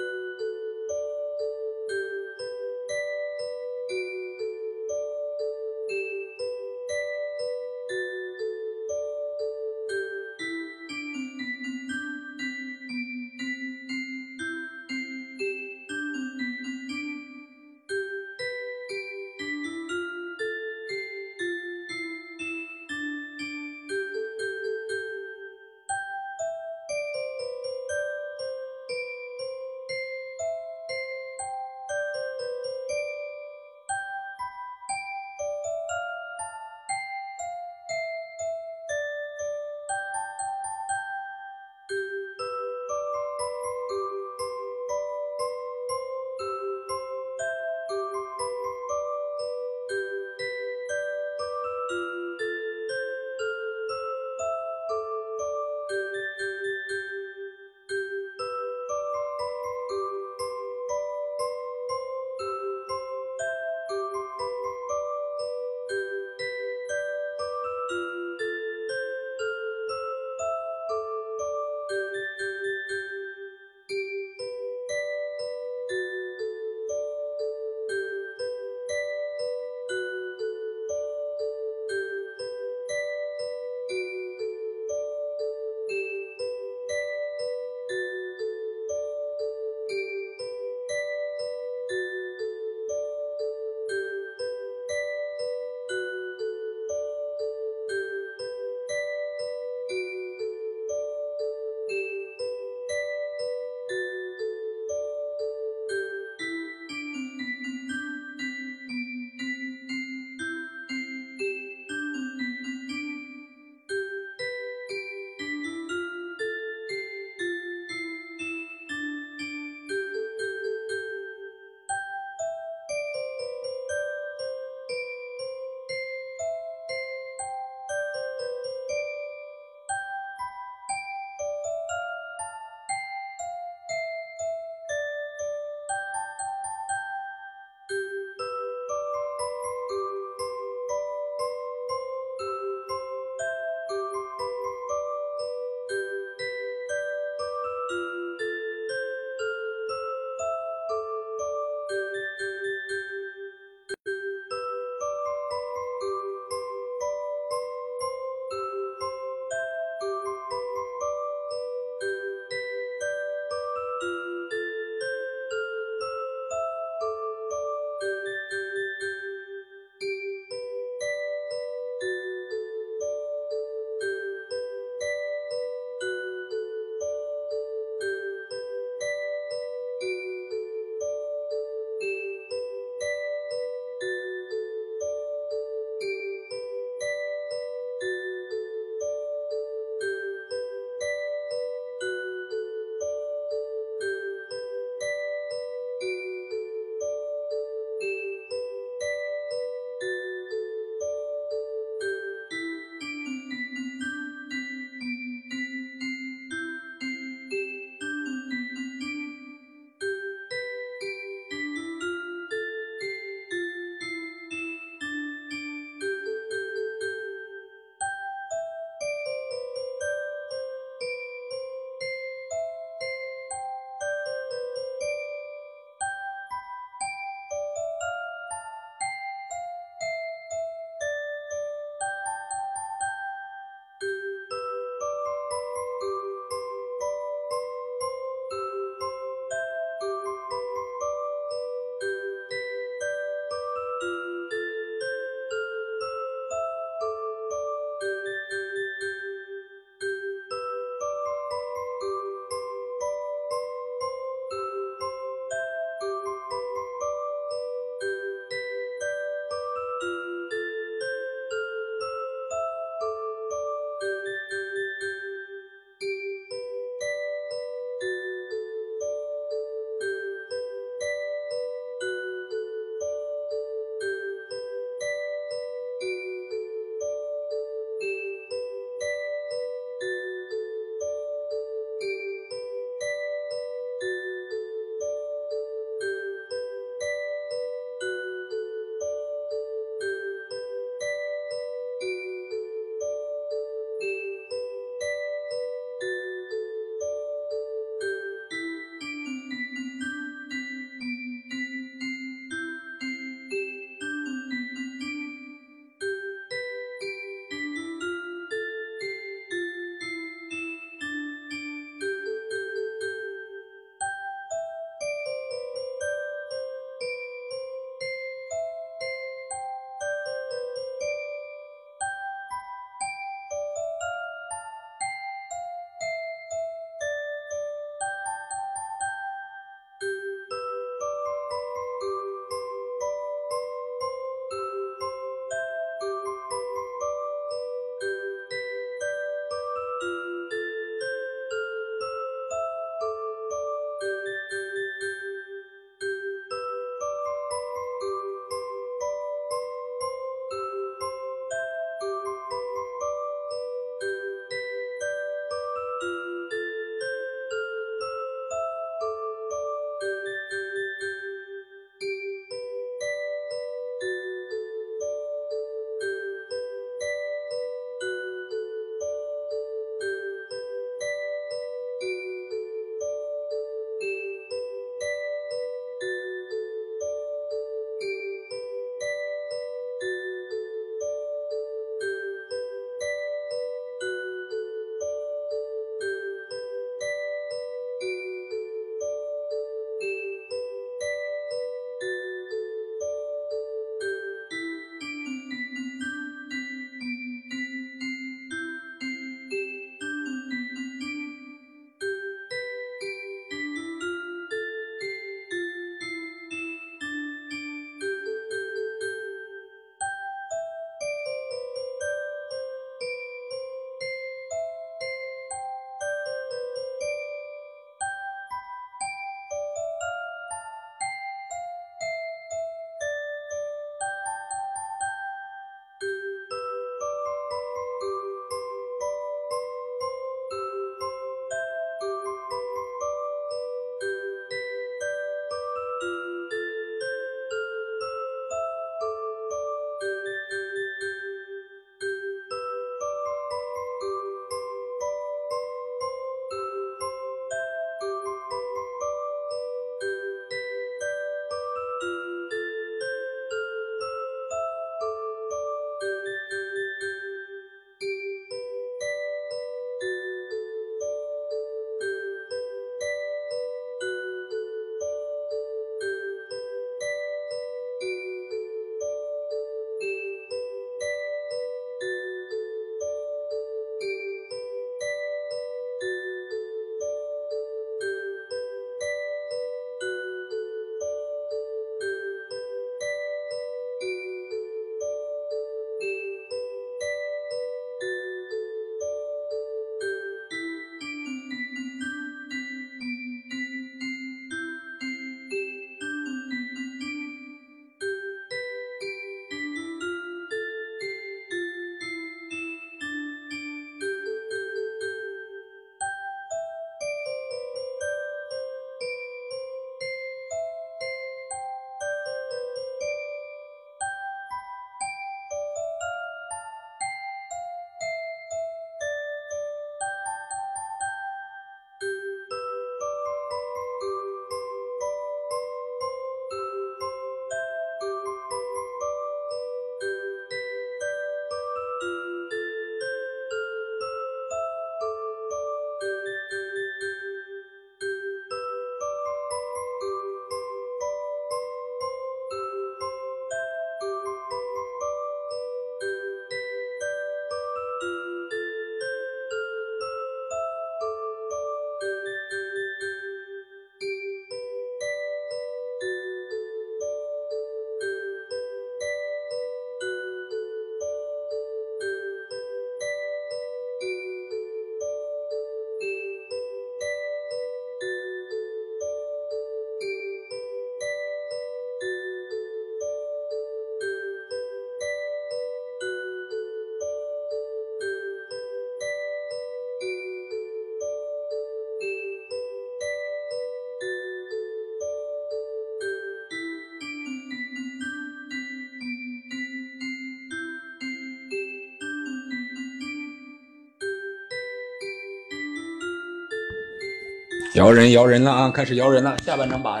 摇人摇人了啊！开始摇人了。下半场把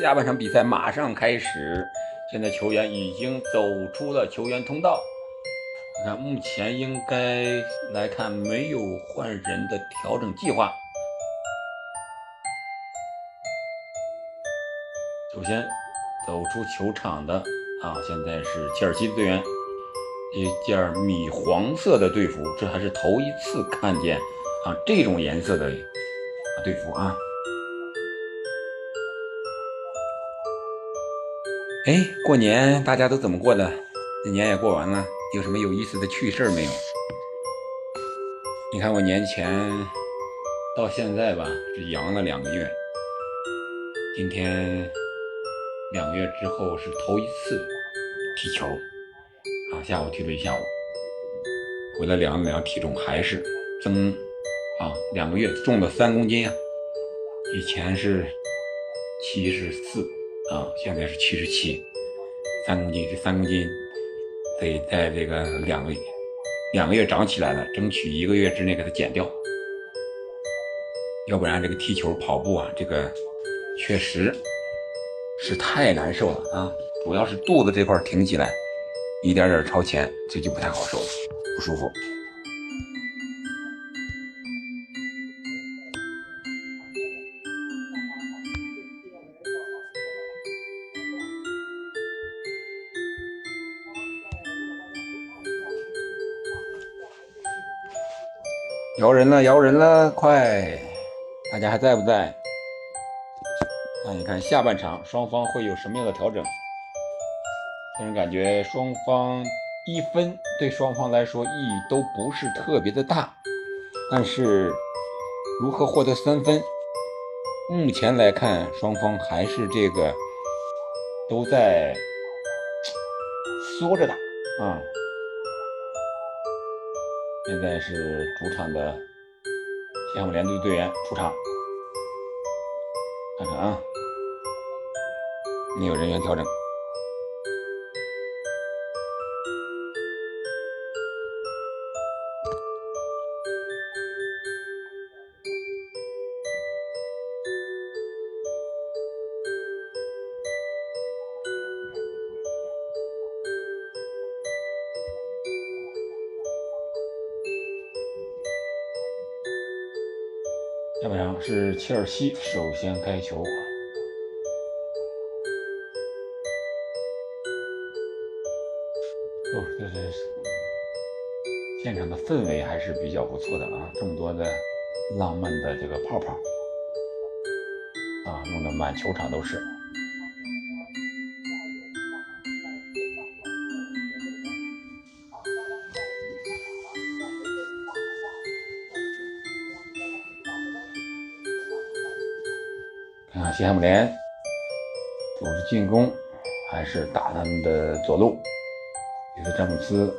下半场比赛马上开始。现在球员已经走出了球员通道。你看，目前应该来看没有换人的调整计划。首先走出球场的啊，现在是切尔西的队员，一件米黄色的队服，这还是头一次看见啊这种颜色的。队服啊！哎，过年大家都怎么过的？这年也过完了，有什么有意思的趣事没有？你看我年前到现在吧，是阳了两个月。今天两个月之后是头一次踢球啊，下午踢了一下午，回来量了量体重，还是增。啊，两个月重了三公斤啊！以前是七十四啊，现在是七十七，三公斤，这三公斤得在这个两个两个月长起来了，争取一个月之内给它减掉，要不然这个踢球、跑步啊，这个确实是太难受了啊！主要是肚子这块挺起来，一点点朝前，这就不太好受，不舒服。摇人了，摇人了，快！大家还在不在？看一看下半场双方会有什么样的调整？个人感觉双方一分对双方来说意义都不是特别的大，但是如何获得三分？目前来看，双方还是这个都在缩着打啊。现在是主场的西汉姆联队队员出场，看看啊，没有人员调整。切尔西首先开球。哦，这是现场的氛围还是比较不错的啊！这么多的浪漫的这个泡泡啊，弄得满球场都是。西汉姆联组织进攻，还是打他们的左路？也是詹姆斯，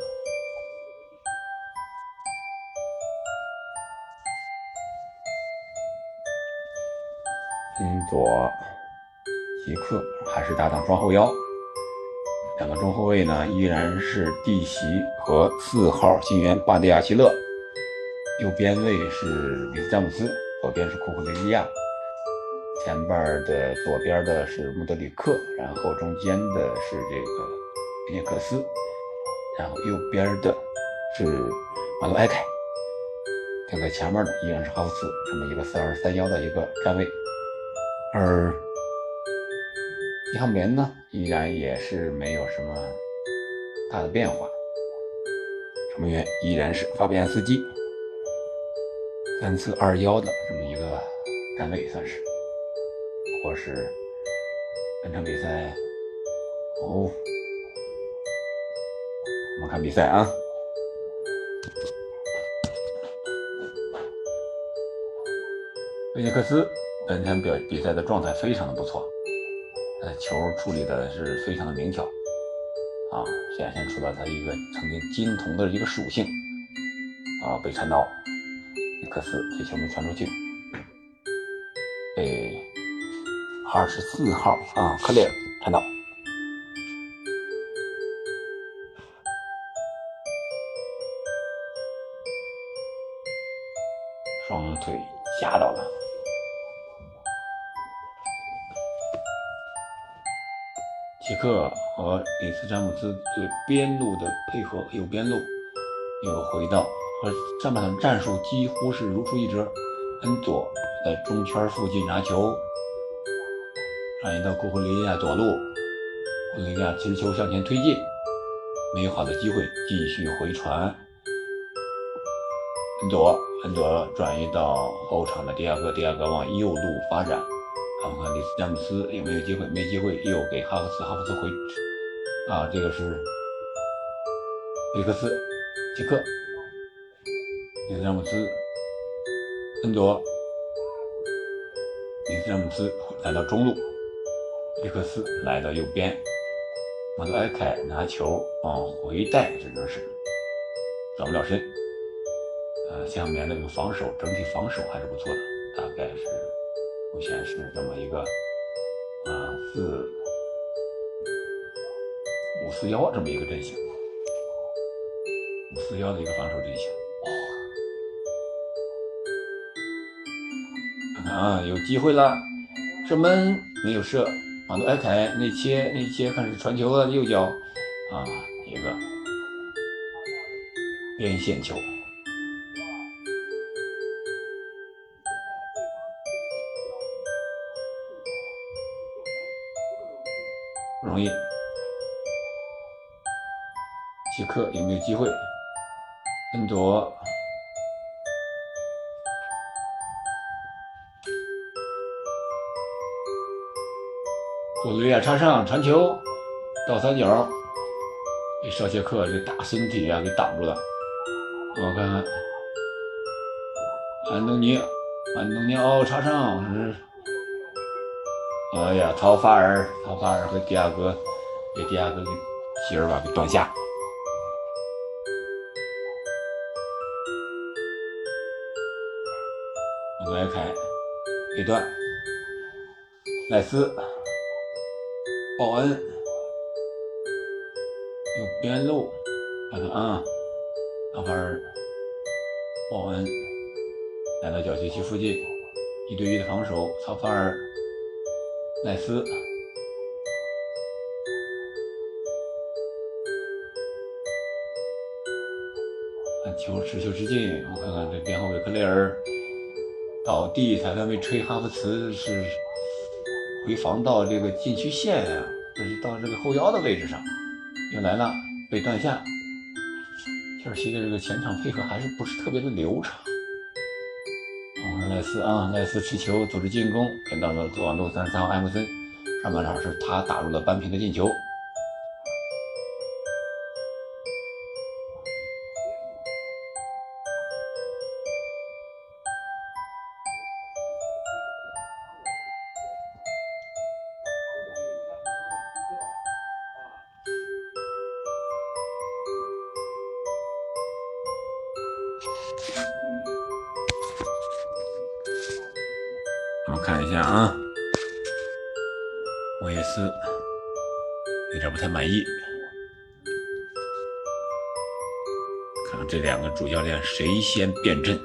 金左吉克，还是搭档双后腰。两个中后卫呢，依然是蒂席和四号新援巴蒂亚奇勒。右边卫是里斯詹姆斯，左边是库库雷利亚。前半的左边的是穆德里克，然后中间的是这个比涅克斯，然后右边的是马洛埃凯，这个前面的依然是哈弗斯，这么一个四二三幺的一个站位，而伊汉姆联呢，依然也是没有什么大的变化，守门员依然是法比安斯基，三四二幺的这么一个站位算是。或是本场比赛哦，我们看比赛啊。维尼克斯本场表比赛的状态非常的不错，呃，球处理的是非常的灵巧啊，显现出了他一个曾经金童的一个属性啊，被传到尼克斯，这球没传出去，二十四号啊，克里尔看到。双腿夹到了。杰克和里斯詹姆斯对边路的配合，有边路，有回到，和上半场战术几乎是如出一辙。恩佐在中圈附近拿球，转移到库库雷亚左路，库库雷亚持球向前推进，没有好的机会，继续回传。恩佐，恩佐转移到后场的迪亚哥，迪亚哥往右路发展。看看里斯詹姆斯有没有机会？没机会，又给哈弗斯，哈弗斯回啊，这个是贝克斯，杰克，里斯詹姆斯，恩佐，里斯詹姆斯来到中路，伊克斯来到右边，马杜埃凯拿球往回带，只能是转不了身。呃，下面那个防守整体防守还是不错的，大概是。目前是这么一个，啊，四五四幺这么一个阵型，五四幺的一个防守阵型。啊，有机会了，射门没有射，马杜埃凯内切内切，看是传球的右脚，啊，一个边线球。不容易，杰克有没有机会？恩佐，佐利亚插上传球，倒三角，给绍谢克这大身体啊给挡住了。我看看，安东尼，安东尼奥插上。哎呀，陶法尔，陶法尔和迪亚哥，给迪亚哥给希尔瓦给断下。马来凯，一段，赖斯，报恩，右边路，看看啊，陶法尔，报恩，来到角球区附近，一对一的防守，曹法尔。奈斯，看球持球之近，我看看这边后卫克雷尔倒地，裁判没吹，哈弗茨是回防到这个禁区线啊，这是到这个后腰的位置上，又来了被断下。切尔西的这个前场配合还是不是特别的流畅。我们赖斯啊，莱斯持球组织进攻，给到了左路三十三号艾弗森。上半场是他打入了扳平的进球。谁先变阵。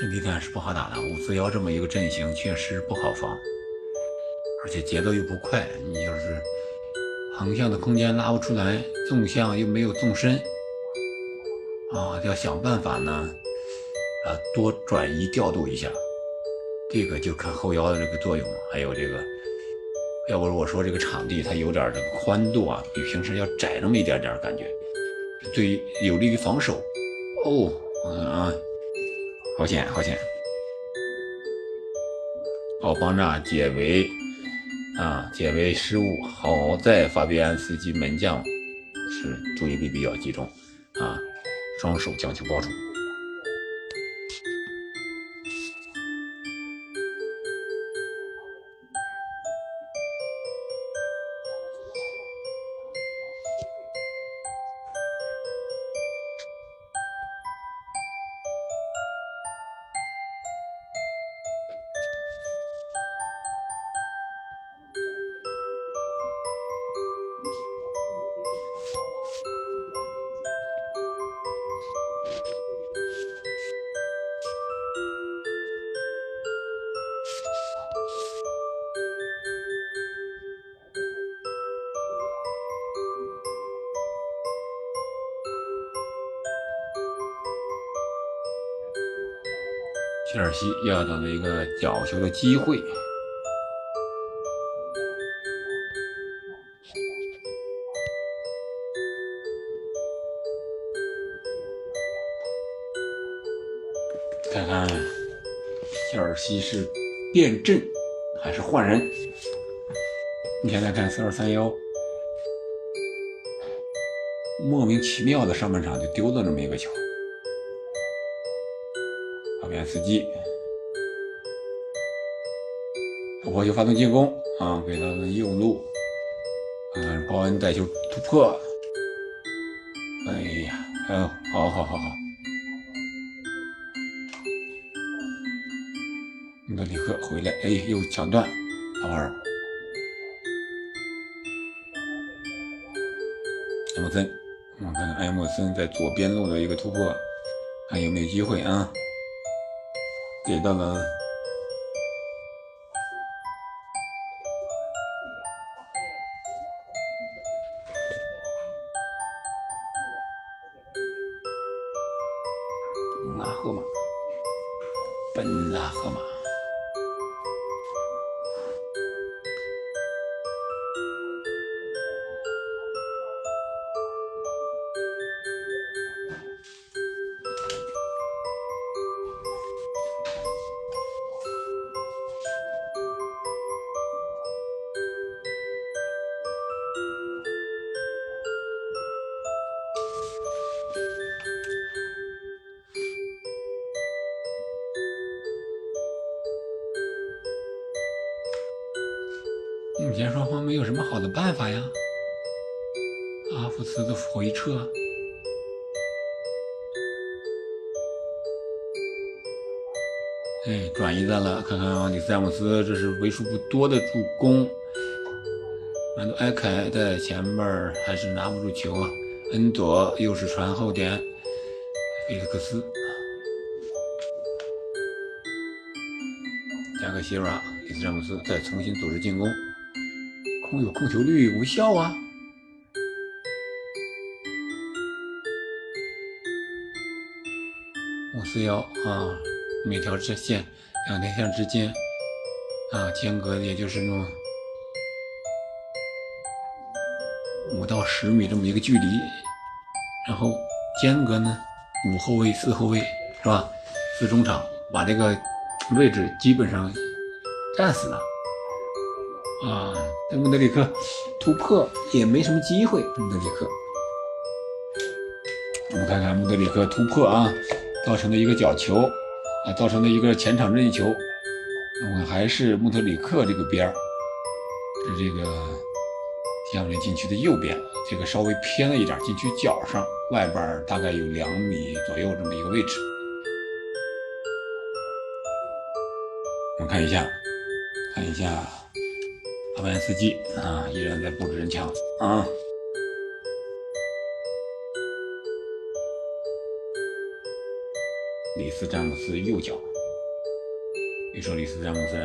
阵地战是不好打的，五四幺这么一个阵型确实不好防，而且节奏又不快，你要是。横向的空间拉不出来，纵向又没有纵深，啊，要想办法呢，啊，多转移调度一下，这个就看后腰的这个作用。还有这个，要不是我说这个场地它有点这个宽度啊，比平时要窄那么一点点感觉，对于有利于防守。哦，嗯啊，好险好险，奥邦纳解围。啊，解围失误，好在法比安斯基门将是注意力比较集中，啊，双手将球抱住。要到了一个角球的机会。看看切尔西是变阵还是换人？你现在看四二三幺，莫名其妙的上半场就丢了这么一个球。后边突破球发动进攻啊，给到了右路，嗯，鲍恩带球突破，哎呀，哎呦，好好好好。穆德里克回来，哎，又抢断，好玩儿。埃莫森，我看看艾莫森在左边路的一个突破，看有没有机会啊？给到了多的助攻。曼多埃凯在前面还是拿不住球啊。恩佐又是传后点，菲利克斯，加个希尔里斯詹姆斯再重新组织进攻。空有控球率无效啊！五四幺啊，每条直线两条线之间啊间隔也就是那么五到十米这么一个距离，然后间隔呢五后卫四后卫是吧？四中场把这个位置基本上占死了啊！但穆德里克突破也没什么机会。穆德里克，我们看看穆德里克突破啊，造成的一个角球啊，造成的一个前场任意球。我们还是穆特里克这个边儿，是这个天安禁区的右边，这个稍微偏了一点，禁区角上外边大概有两米左右这么一个位置。我们看一下，看一下。阿班斯基啊，依然在布置人墙啊。里斯詹姆斯右脚，你说里斯詹姆斯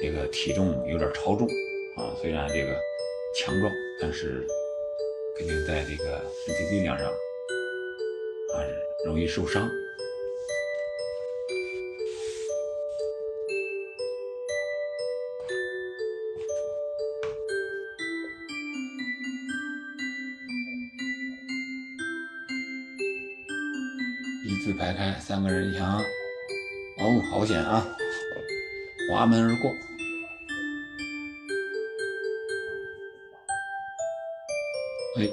这个体重有点超重啊，虽然这个强壮，但是肯定在这个身体力量上啊容易受伤。一字排开，三个人墙，保险啊！滑门而过。哎，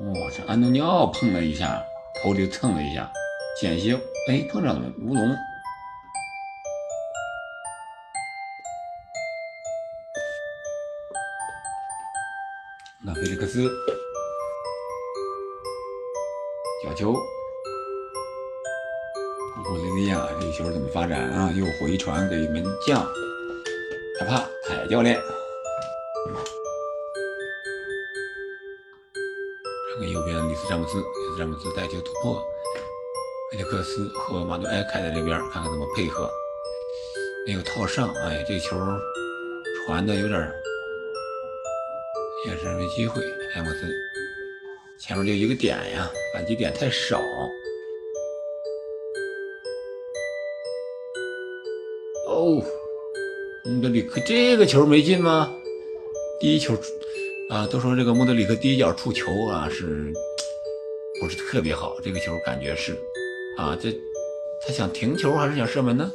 哇，这安东尼奥碰了一下，头就蹭了一下，险些哎碰上了乌龙。那菲利克斯，角球。布雷利亚这球怎么发展啊？又回传给门将凯帕凯教练，传给右边的里斯詹姆斯，里斯詹姆斯带球突破，菲利克斯和马杜埃凯在这边看看怎么配合，没有套上，哎，这球传的有点也是没机会，埃莫斯前面就一个点呀，反击点太少。穆德里克这个球没进吗？第一球啊，都说这个穆德里克第一脚触球啊，是不是特别好？这个球感觉是啊，这他想停球还是想射门呢？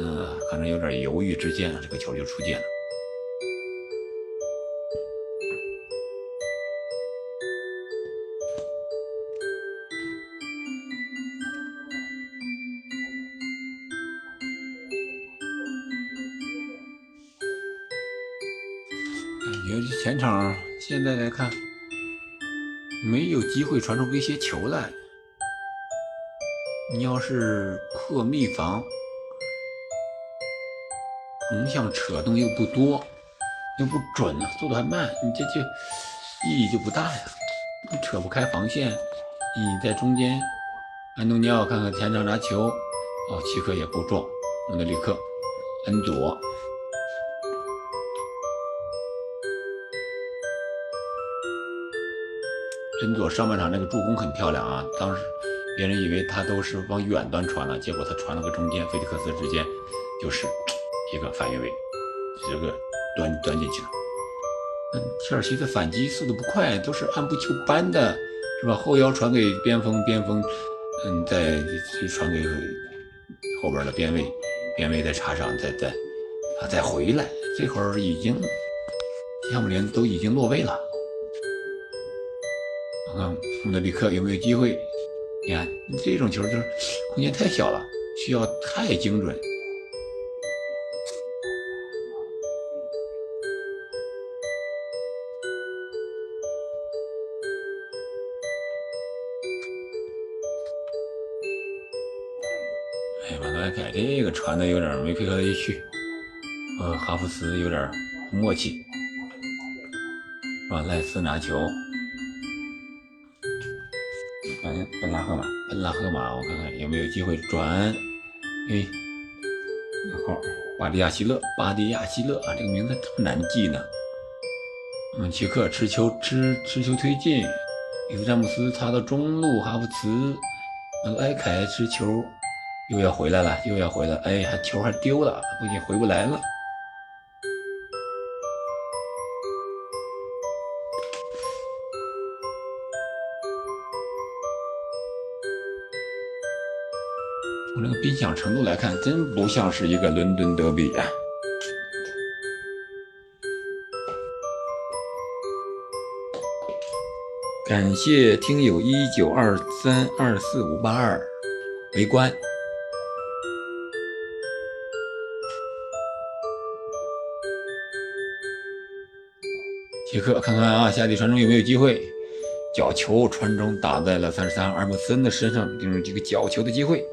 嗯，可能有点犹豫之间，这个球就出界了。机会传出威胁球来。你要是破密防，横向扯动又不多，又不准，速度还慢，你这就意义就不大呀。你扯不开防线，你在中间，安东尼奥看看前场拿球，哦，齐克也够壮，穆德里克，恩佐。恩佐上半场那个助攻很漂亮啊！当时别人以为他都是往远端传了，结果他传了个中间，菲利克斯之间就是一个反越位，这个端端进去了。嗯，切尔西的反击速度不快，都是按部就班的，是吧？后腰传给边锋，边锋嗯再传给后边的边卫，边卫再插上，再再啊再回来。这会儿已经亚姆连都已经落位了。看穆德里克有没有机会？你看这种球就是空间太小了，需要太精准。哎，马德凯这个传的有点没配合一去，呃哈弗茨有点默契，啊，赖斯拿球。本拉赫马，本拉赫马，我看看有没有机会转。哎，号巴迪亚希勒，巴迪亚希勒啊，这个名字这么难记呢。嗯，齐克持球，持持球推进，伊夫詹姆斯插到中路，哈弗茨，埃凯持球，又要回来了，又要回来，哎，还球还丢了，估计回不来了。从这个冰响程度来看，真不像是一个伦敦德比啊！感谢听友一九二三二四五八二围观。杰克，看看啊，下底传中有没有机会？角球传中打在了三十三阿姆森的身上，就是这个角球的机会。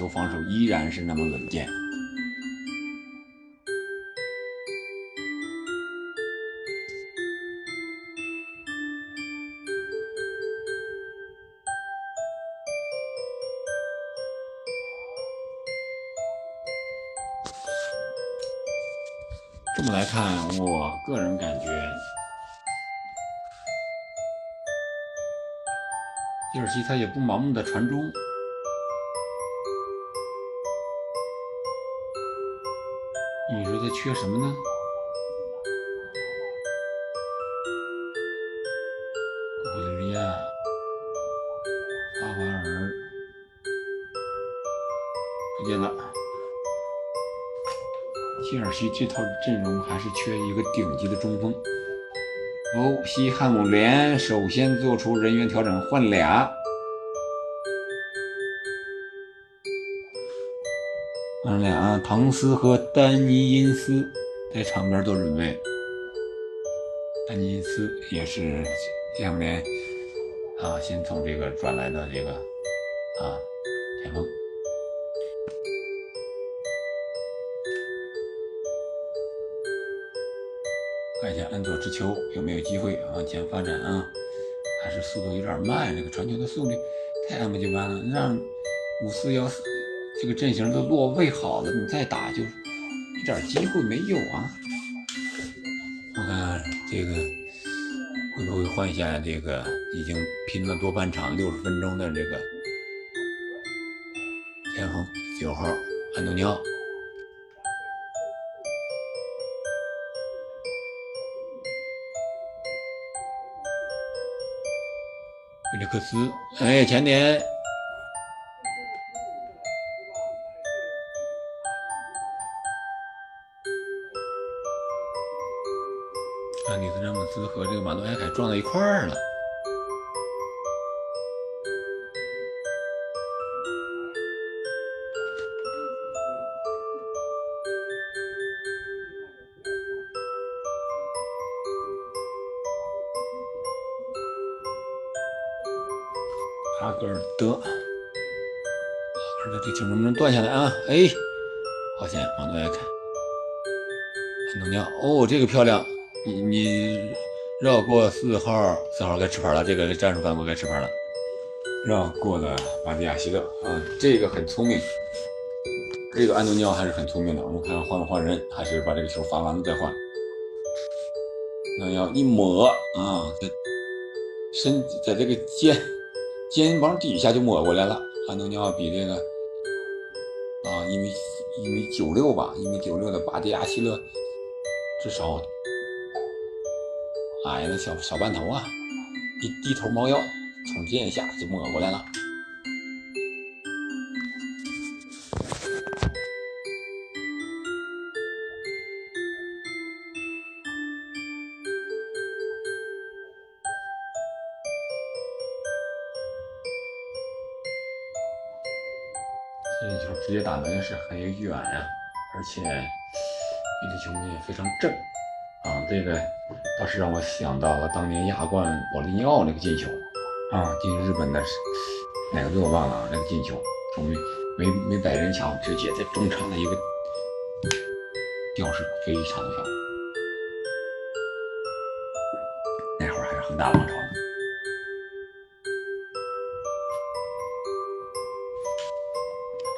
球防守依然是那么稳健。这么来看，我个人感觉，切尔西他也不盲目的传中。缺什么呢？古德利亚、阿瓦尔，不见了。切尔西这套阵容还是缺一个顶级的中锋。哦，西汉姆联首先做出人员调整，换俩。俺俩唐斯和丹尼因斯在场边做准备。丹尼因斯也是下面啊，先从这个转来的这个啊前锋。看一下恩佐之球有没有机会往前发展啊？还是速度有点慢，这个传球的速率太按部就班了，让五四幺四这个阵型都落位好了，你再打就一点机会没有啊！我看这个会不会换下这个已经拼了多半场六十分钟的这个前锋九号安东尼奥？菲利克斯，哎，前点，里斯詹姆斯和这个马诺埃凯撞到一块儿了。阿格尔德，阿格尔德这球能不能断下来啊？哎，好险，马诺埃凯，安东尼奥，哦，这个漂亮，你你绕过四号，四号该吃牌了，这个战术犯规该吃牌了，绕过了巴蒂亚希勒啊，这个很聪明，这个安东尼奥还是很聪明的，我们看看换不换人，还是把这个球罚完了再换。那要一抹啊，在身在这个肩。肩膀底下就抹过来了，安东尼奥比这个啊一米一米九六吧，一米九六的巴蒂亚希勒至少矮了小小半头啊，一低头猫腰从肩下就抹过来了。这球直接打门是很远呀，而且比利球门也非常正啊，这个倒是让我想到了当年亚冠保利尼奥那个进球啊，进日本的哪个队我忘了，那个进球从没没没摆人墙，直接在中场的一个吊射，非常的漂亮。那会儿还是恒大王朝呢。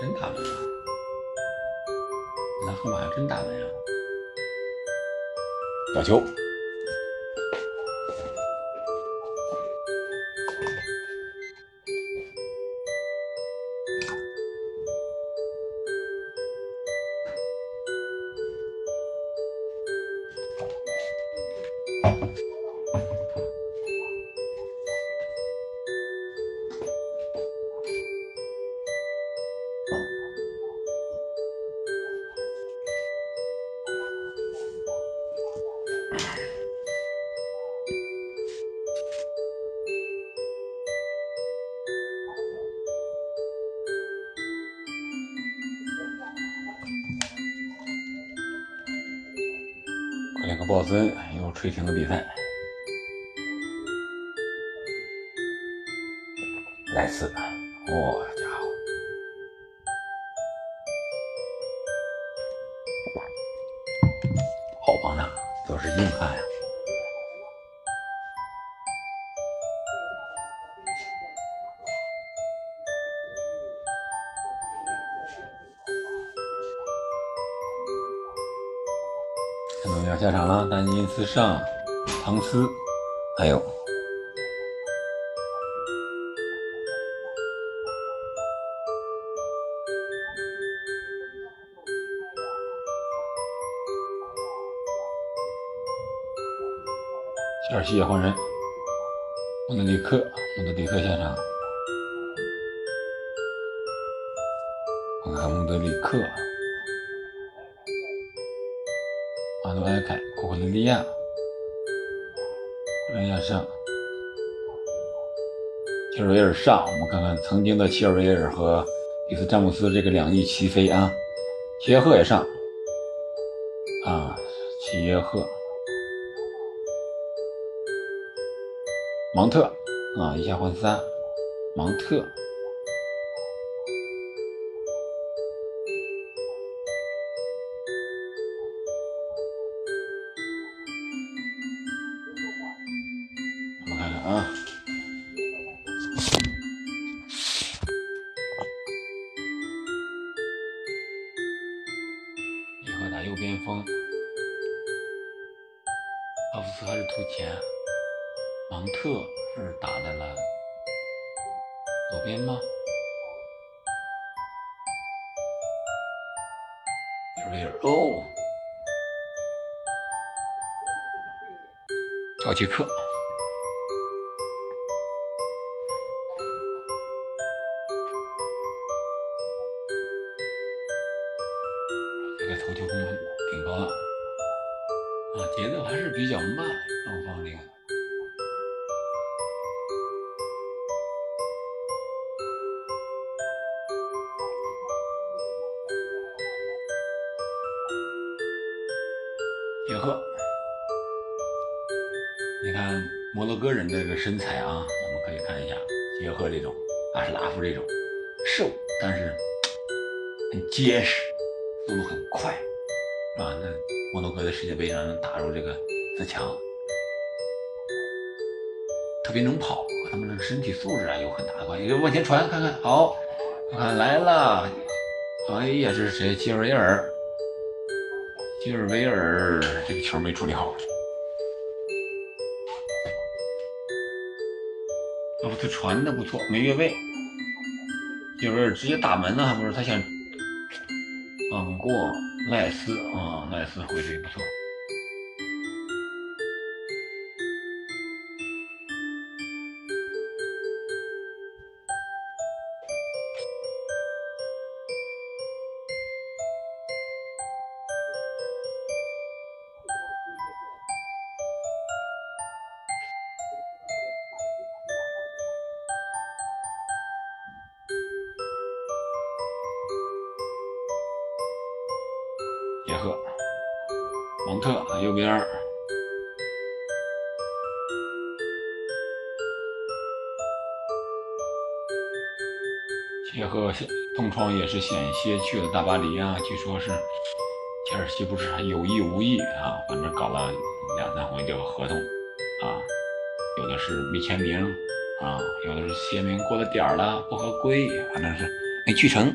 真打门啊！南河马还真打门呀！角球。吹停了比赛。来四个，我家伙，好棒啊，都是硬汉呀！下场了，丹尼斯上，唐斯，还有切尔西也换人，莫德里克，莫德里克下场，看看莫德里克。马诺埃凯、库克尼利亚、库克雷利亚上，切尔维尔上。我们看看曾经的切尔维尔和里斯詹姆斯这个两翼齐飞啊！齐耶赫也上啊！齐耶赫、芒特啊，一下换三，芒特。去了大巴黎啊，据说是切尔西不是有意无意啊，反正搞了两三回这个合同啊，有的是没签名啊，有的是签名过了点了不合规，反正是没去成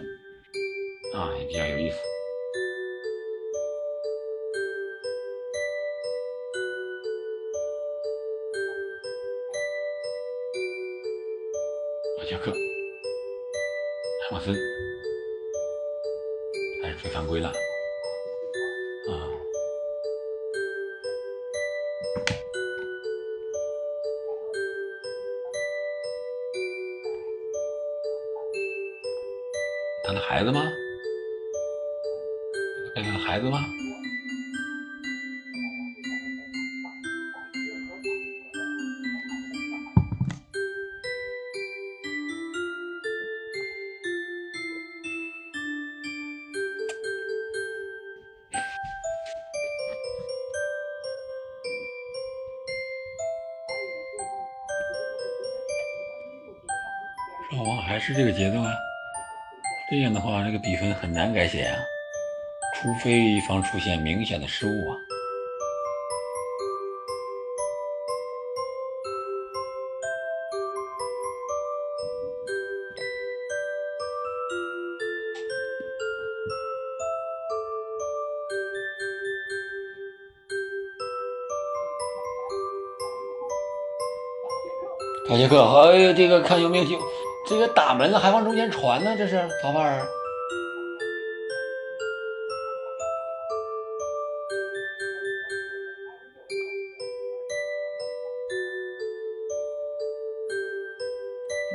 啊，也比较有意思。杰克，海默森常规了。这个节奏啊，这样的话，这个比分很难改写啊，除非一方出现明显的失误啊。卡杰克，哎呀，这个看有没有机会，这个打门了还往中间传呢，这是曹范儿。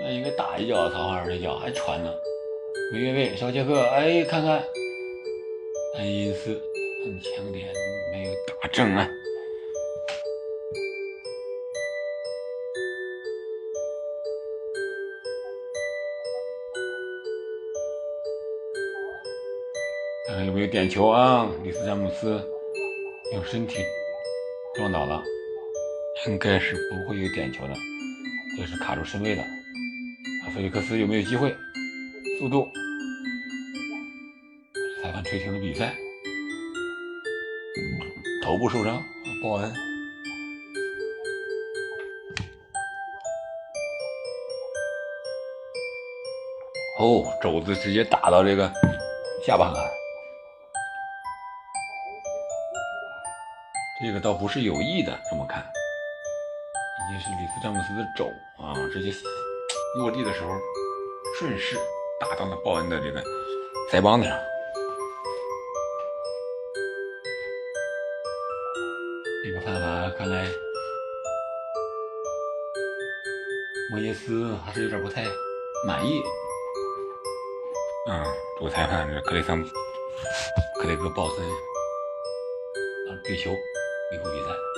那应该打一脚，曹范儿这脚还传呢，没越位。小杰克，哎，看看，安因斯，强点没有打正啊。点球啊？里斯詹姆斯用身体撞倒了，应该是不会有点球的，这是卡住身位的。啊，菲利克斯有没有机会？速度，裁判吹停了比赛。头部受伤，报恩。哦，肘子直接打到这个下巴了。这个倒不是有意的，这么看，已经是里斯詹姆斯的肘啊，直接落地的时候顺势打到了鲍恩的这个腮帮子上。这个判罚看来，莫耶斯还是有点不太满意。嗯，主裁判是克雷桑克雷格鲍森啊，对球。维护比赛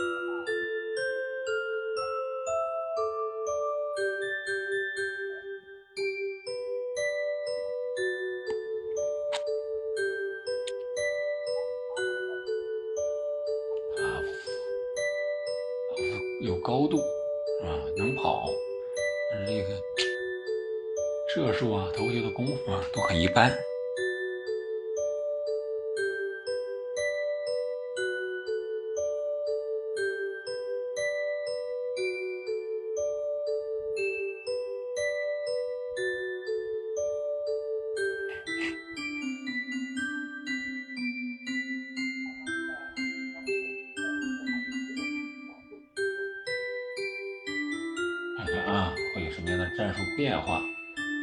战术变化，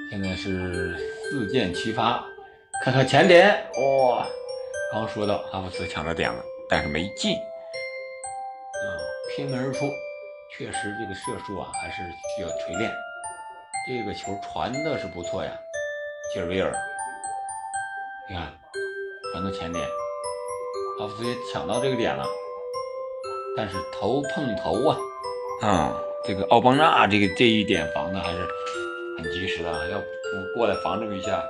现在是四箭齐发，看看前点，哇！刚说到阿布斯抢到点了，但是没进，啊，拼门而出，确实这个射术啊还是需要锤炼。这个球传的是不错呀，吉尔维尔，你看传到前点，阿布斯也抢到这个点了，但是头碰头啊，啊。这个奥邦纳这个这一点防的还是很及时的，要不过来防这么一下，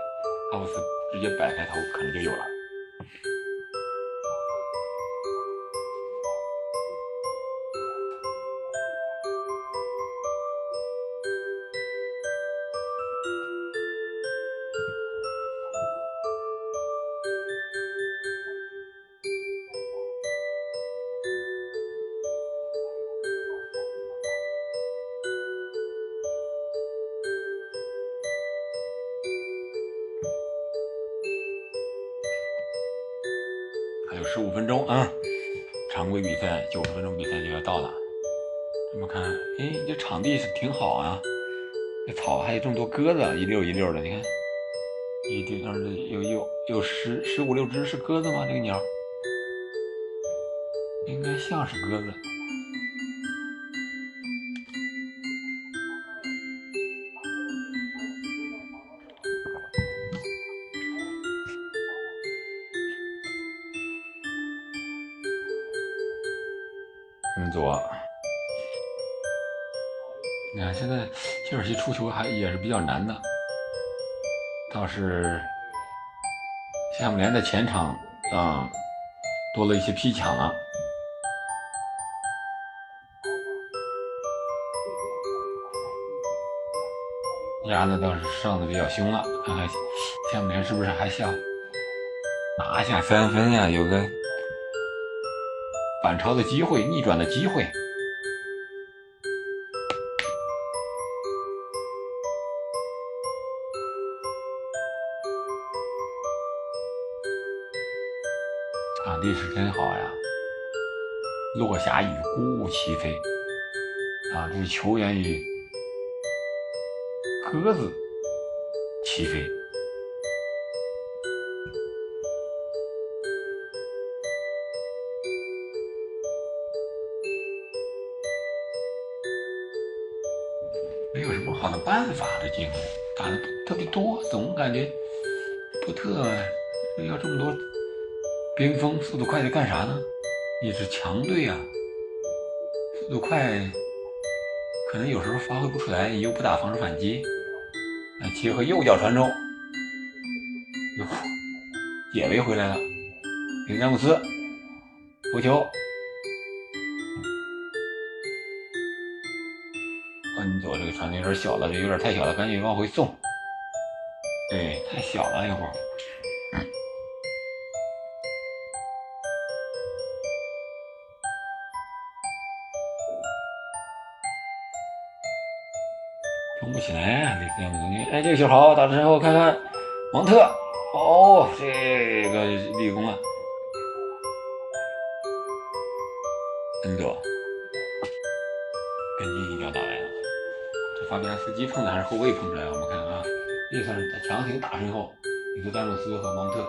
阿布斯直接摆开头可能就有了。鸽子，一溜一溜的，你看，一堆上有有有十十五六只是鸽子吗？这个鸟，应该像是鸽子。还也是比较难的，倒是夏姆联的前场啊多了一些劈抢了，压的倒是上的比较凶了，看看夏姆联是不是还想拿下三分呀？有个。反超的机会，逆转的机会。落霞与孤鹜齐飞啊，这球员与鸽子齐飞。没有什么好的办法，的进攻打的特别多，总感觉波特要这么多边锋，速度快的干啥呢？一支强队啊，速度快，可能有时候发挥不出来，又不打防守反击，来切合右脚传中，哟，解围回来了，给詹姆斯，头球。你走这个传的有点小了，这有点太小了，赶紧往回送。对，太小了一会儿。起来，这这样子，哎，这个球好，打之后看看，芒特，哦，这个立功了。恩佐跟进一脚打来了。这法比安斯基碰的还是后卫碰出来？我们看啊，这算是强行打身后，里克丹诺斯和芒特。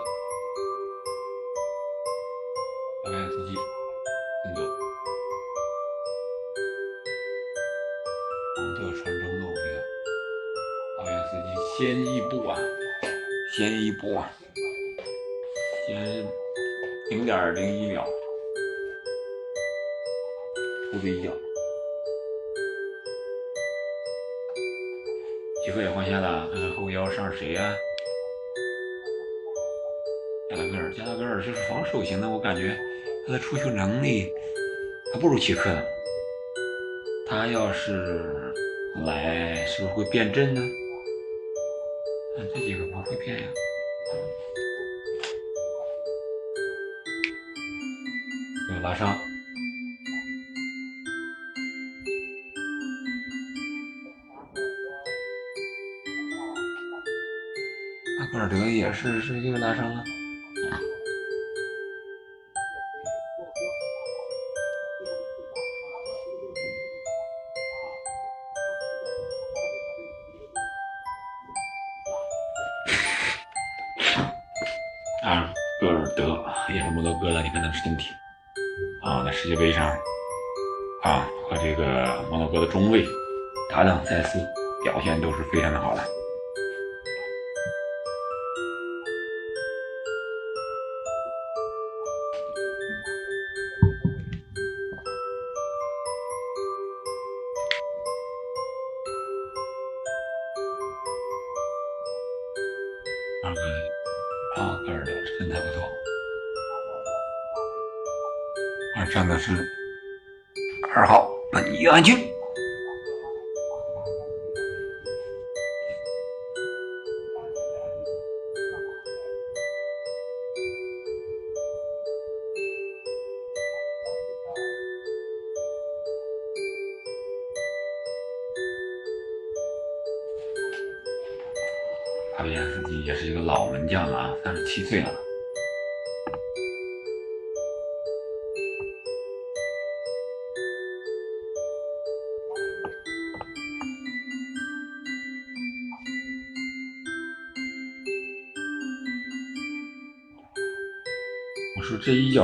先一步啊，先一步啊，先零点零一秒。不对一脚，机会也换下了，看看后腰上谁呀？加拉格尔，加拉格尔就是防守型的，我感觉他的出球能力还不如齐克呢。他要是来，是不是会变阵呢？看这几个不会变呀。有拉伤。戈尔德也是是又拉伤了。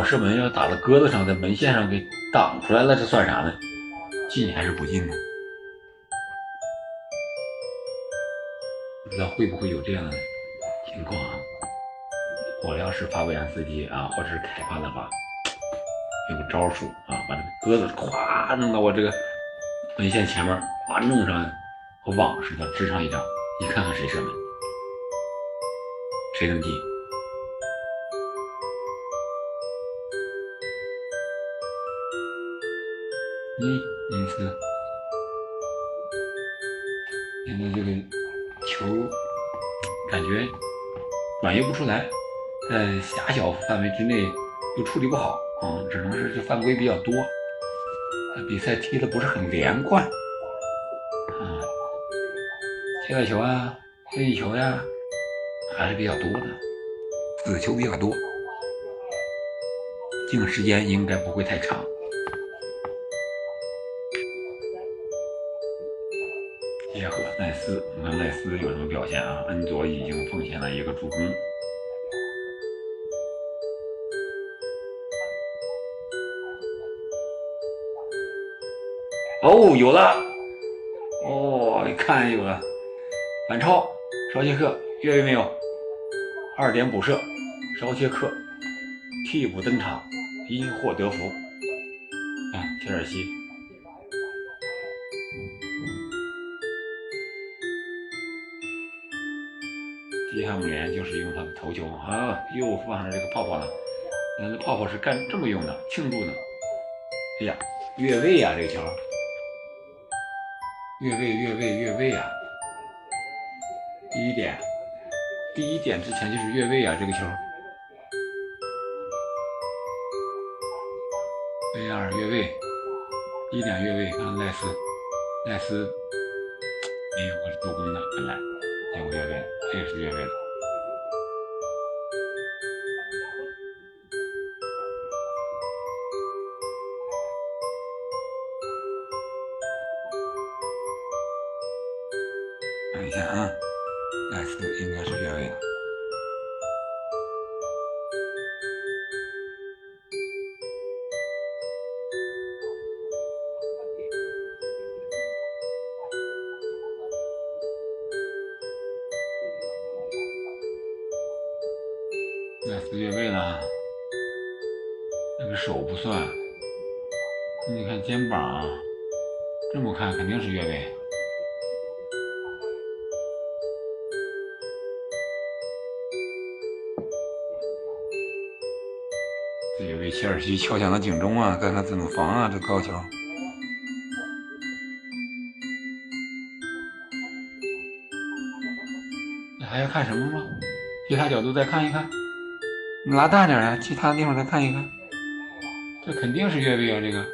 射门要打到鸽子上，在门线上给挡出来了，这算啥呢？进还是不进呢？不知道会不会有这样的情况啊？我要是法维安斯基啊，或者是开发的话，有个招数啊，把这个鸽子咵弄到我这个门线前面，咵弄上和网似的支上一张，你看看谁射门，谁能进？一、一次，现在这个。球感觉转移不出来，在狭小范围之内又处理不好，嗯，只能是这犯规比较多，比赛踢的不是很连贯，啊，切个球啊，任意球呀，还是比较多的，死球比较多，进时间应该不会太长。结合赖斯，你看奈斯有什么表现啊？恩佐已经奉献了一个助攻。哦，有了！哦，一看有了，反超，绍切克越位没有？二点补射，绍切克替补登场，因祸得福。看切尔西。吉汉姆联就是用他的头球啊，又放上这个泡泡了。那泡泡是干这么用的，庆祝呢。哎呀，越位呀，这个球，越位，越位，越位啊！第一点，第一点之前就是越位啊，这个球。A 二越位，一点越位，看赖斯，赖斯没有个助攻的，本来结果越位。这也是越位了。敲响了警钟啊！看看怎么防啊，这高桥。你还要看什么吗？其他角度再看一看。你拉大点啊，其他地方再看一看。这肯定是越位啊！这个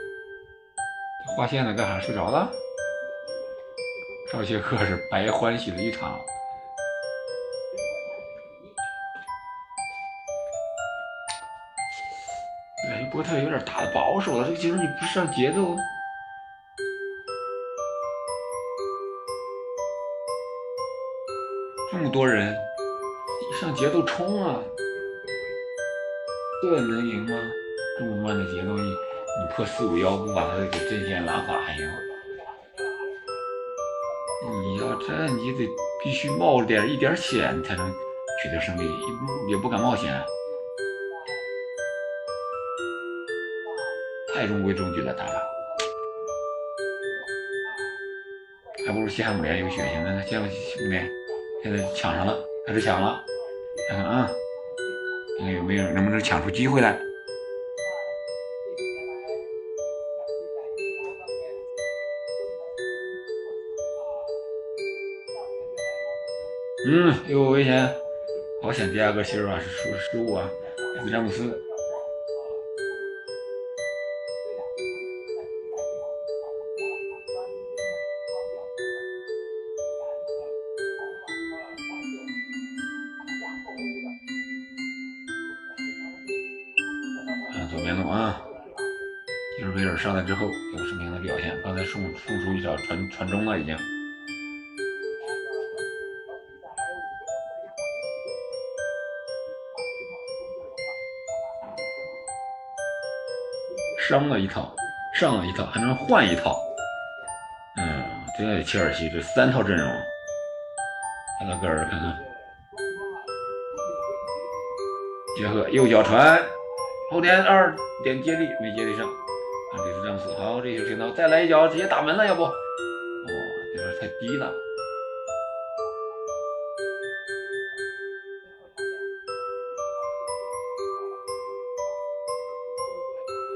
画线呢，干啥？睡着了？少谢克是白欢喜了一场。哎，波特有点打的保守了，这个节奏你不上节奏，这么多人，上节奏冲啊！这能赢吗？这么慢的节奏，你你破四五幺不把他给阵线拉垮还行？你要这，你得必须冒点一点险才能取得胜利，也不敢冒险，太中规中矩了，打法，还不如西汉姆联有血性。那那西汉姆联现在抢上了，开始抢了，看看啊。看看有没有能不能抢出机会来？嗯，有危险！好险，第二个希尔瓦是失失误啊，詹姆斯。传传中了，已经伤了一套，上了一套，还能换一套。嗯，这切尔西这三套阵容，阿拉戈尔看看，结合右脚传。后点二点接力没接力上，啊，这是詹姆斯，好，这球听到，再来一脚直接打门了，要不？哇，这边太低了。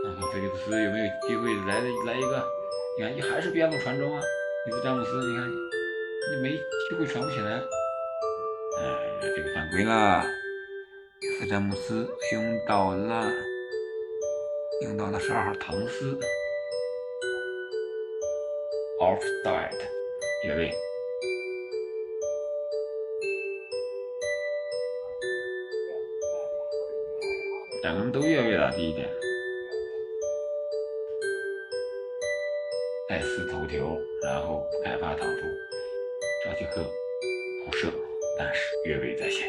看看菲利普斯有没有机会来来一个？你看，你还是边路传中啊，你是詹姆斯，你看你没机会传不起来。哎，这个犯规了。斯詹姆斯用到了，用到了十二号唐斯，offside 越位，两个人都越位了。第一点，艾斯头条，然后开发挡住，赵杰克不射，但是越位在先。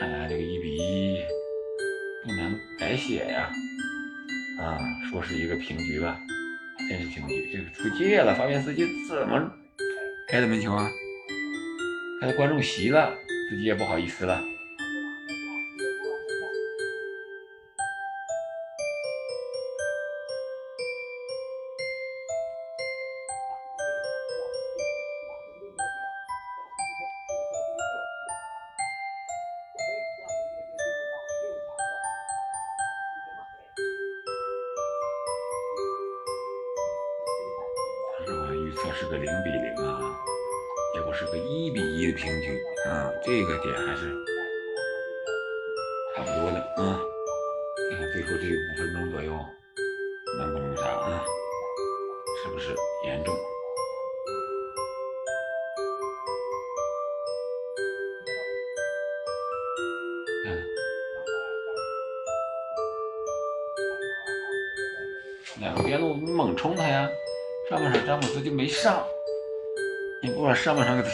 看来这个一比一不能改写呀！啊，说是一个平局吧，真是平局。这个出界了，法边斯基怎么开的门球啊？开观众席了，自己也不好意思了。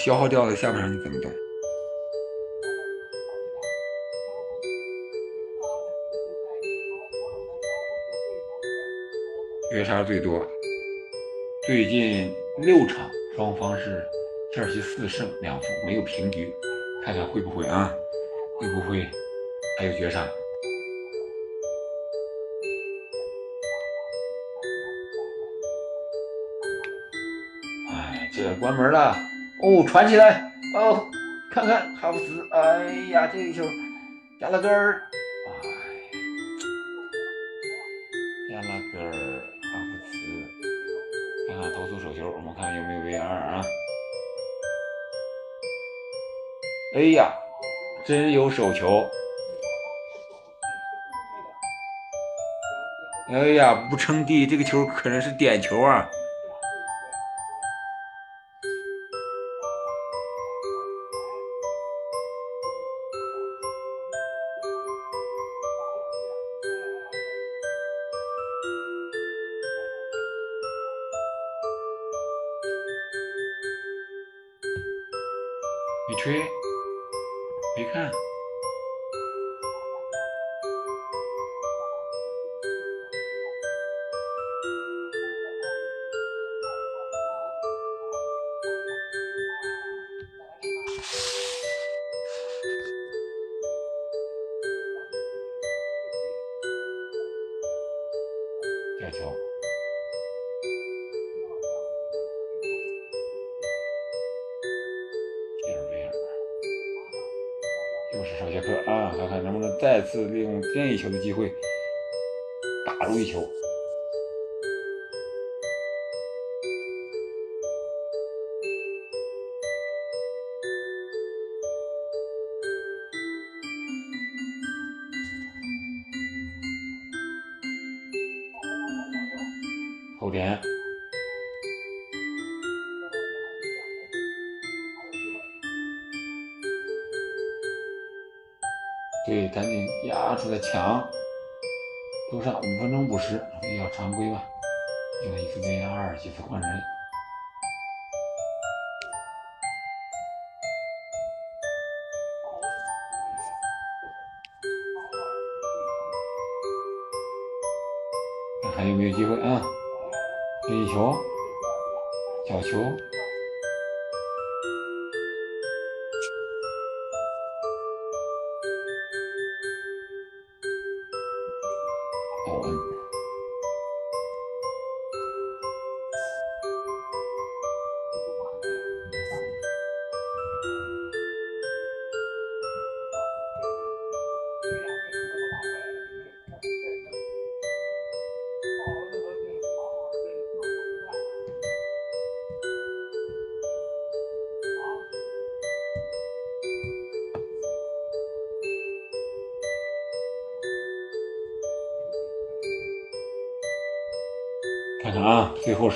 消耗掉了，下半场你怎么动？绝杀最多，最近六场双方是切尔西四胜两负，没有平局，看看会不会啊？会不会还有绝杀？哎，这关门了哦，传起来哦，看看哈弗茨，哎呀，这一球，加拉格尔，哎，加拉格尔，哈弗茨，看看投出手球，我们看有没有 VR 啊？哎呀，真有手球！哎呀，不称帝，这个球可能是点球啊！没看。是利用任意球的机会打入一球。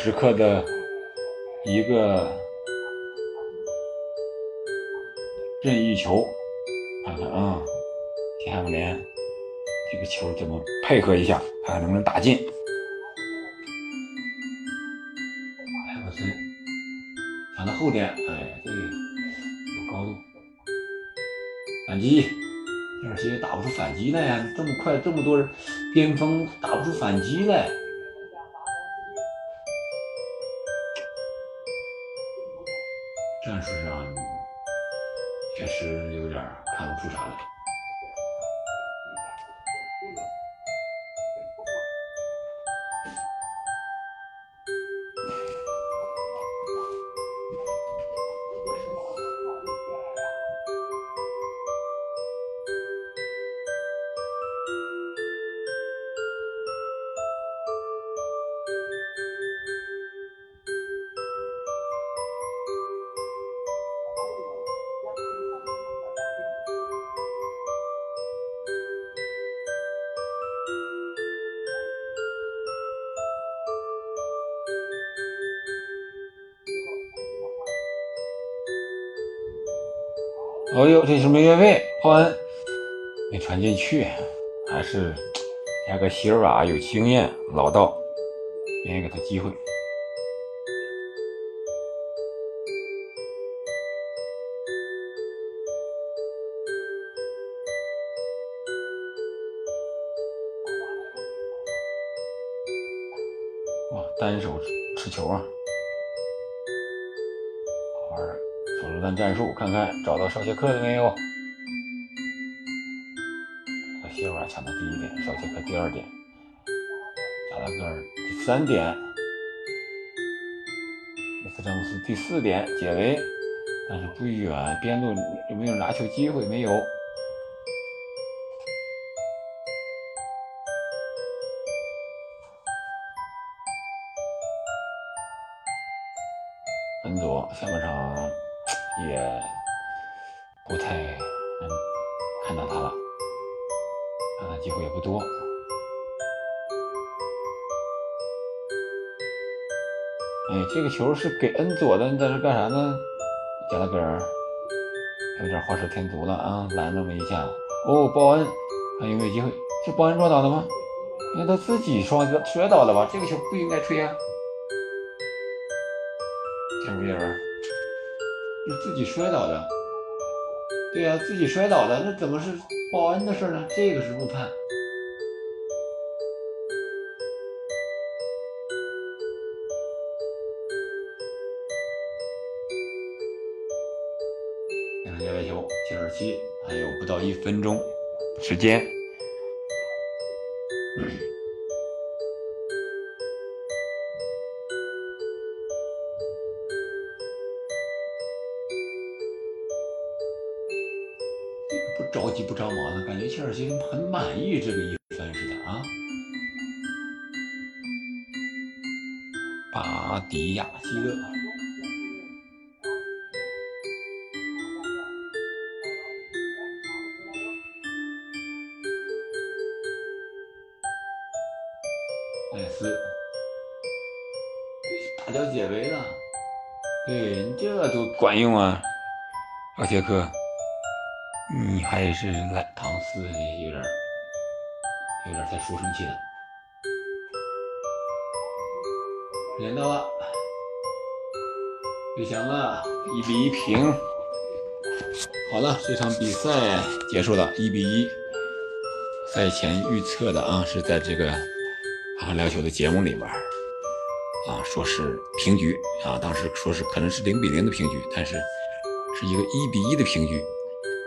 时刻的一个任意球，看看啊，铁汉姆联这个球怎么配合一下，看看能不能打进。艾弗森抢到后点，哎，这个有高度，反击，切尔西打不出反击来呀！这么快，这么多人边锋打不出反击来。席尔瓦有经验老道。愿意给他机会。哇单手持球啊。玩儿手榴弹战术看看找到少杰克了没有？看到第一点，小杰克第二点，加拉格尔第三点，内斯詹姆斯第四点解围，但是不远，边路有没有拿球机会？没有。球是给恩佐的，你在这干啥呢？加拉格尔有点画蛇添足了啊，拦那么一下。哦，鲍恩还有没有机会？是鲍恩撞倒的吗？应该他自己双摔倒的吧？这个球不应该吹啊。前面人是自己摔倒的，对呀，自己摔倒的，那怎么是报恩的事呢？这个是误判。分钟时间。管用啊，奥杰克。你还是来唐斯有点有点太书生气了。连到了，别响了，一比一平。好了，这场比赛结束了，一比一。赛前预测的啊，是在这个哈聊球的节目里边啊，说是平局啊，当时说是可能是零比零的平局，但是是一个一比一的平局。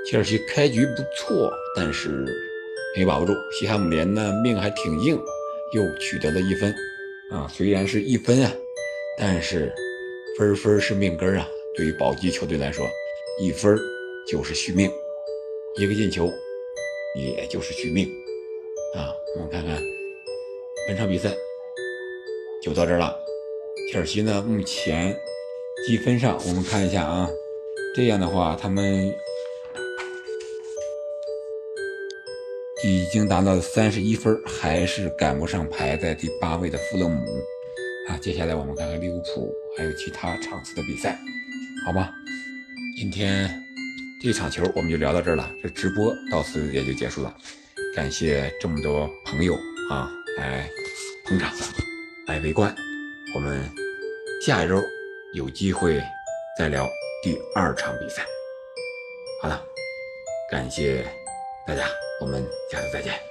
切尔西开局不错，但是没把握住。西汉姆联呢命还挺硬，又取得了一分啊。虽然是一分啊，但是分分是命根啊。对于保级球队来说，一分就是续命，一个进球也就是续命啊。我们看看本场比赛就到这儿了。切尔西呢目前积分上，我们看一下啊，这样的话他们。已经达到了三十一分，还是赶不上排在第八位的富勒姆啊！接下来我们看看利物浦还有其他场次的比赛，好吧？今天这场球我们就聊到这儿了，这直播到此也就结束了。感谢这么多朋友啊来捧场、来围观，我们下一周有机会再聊第二场比赛。好了，感谢大家。我们下次再见。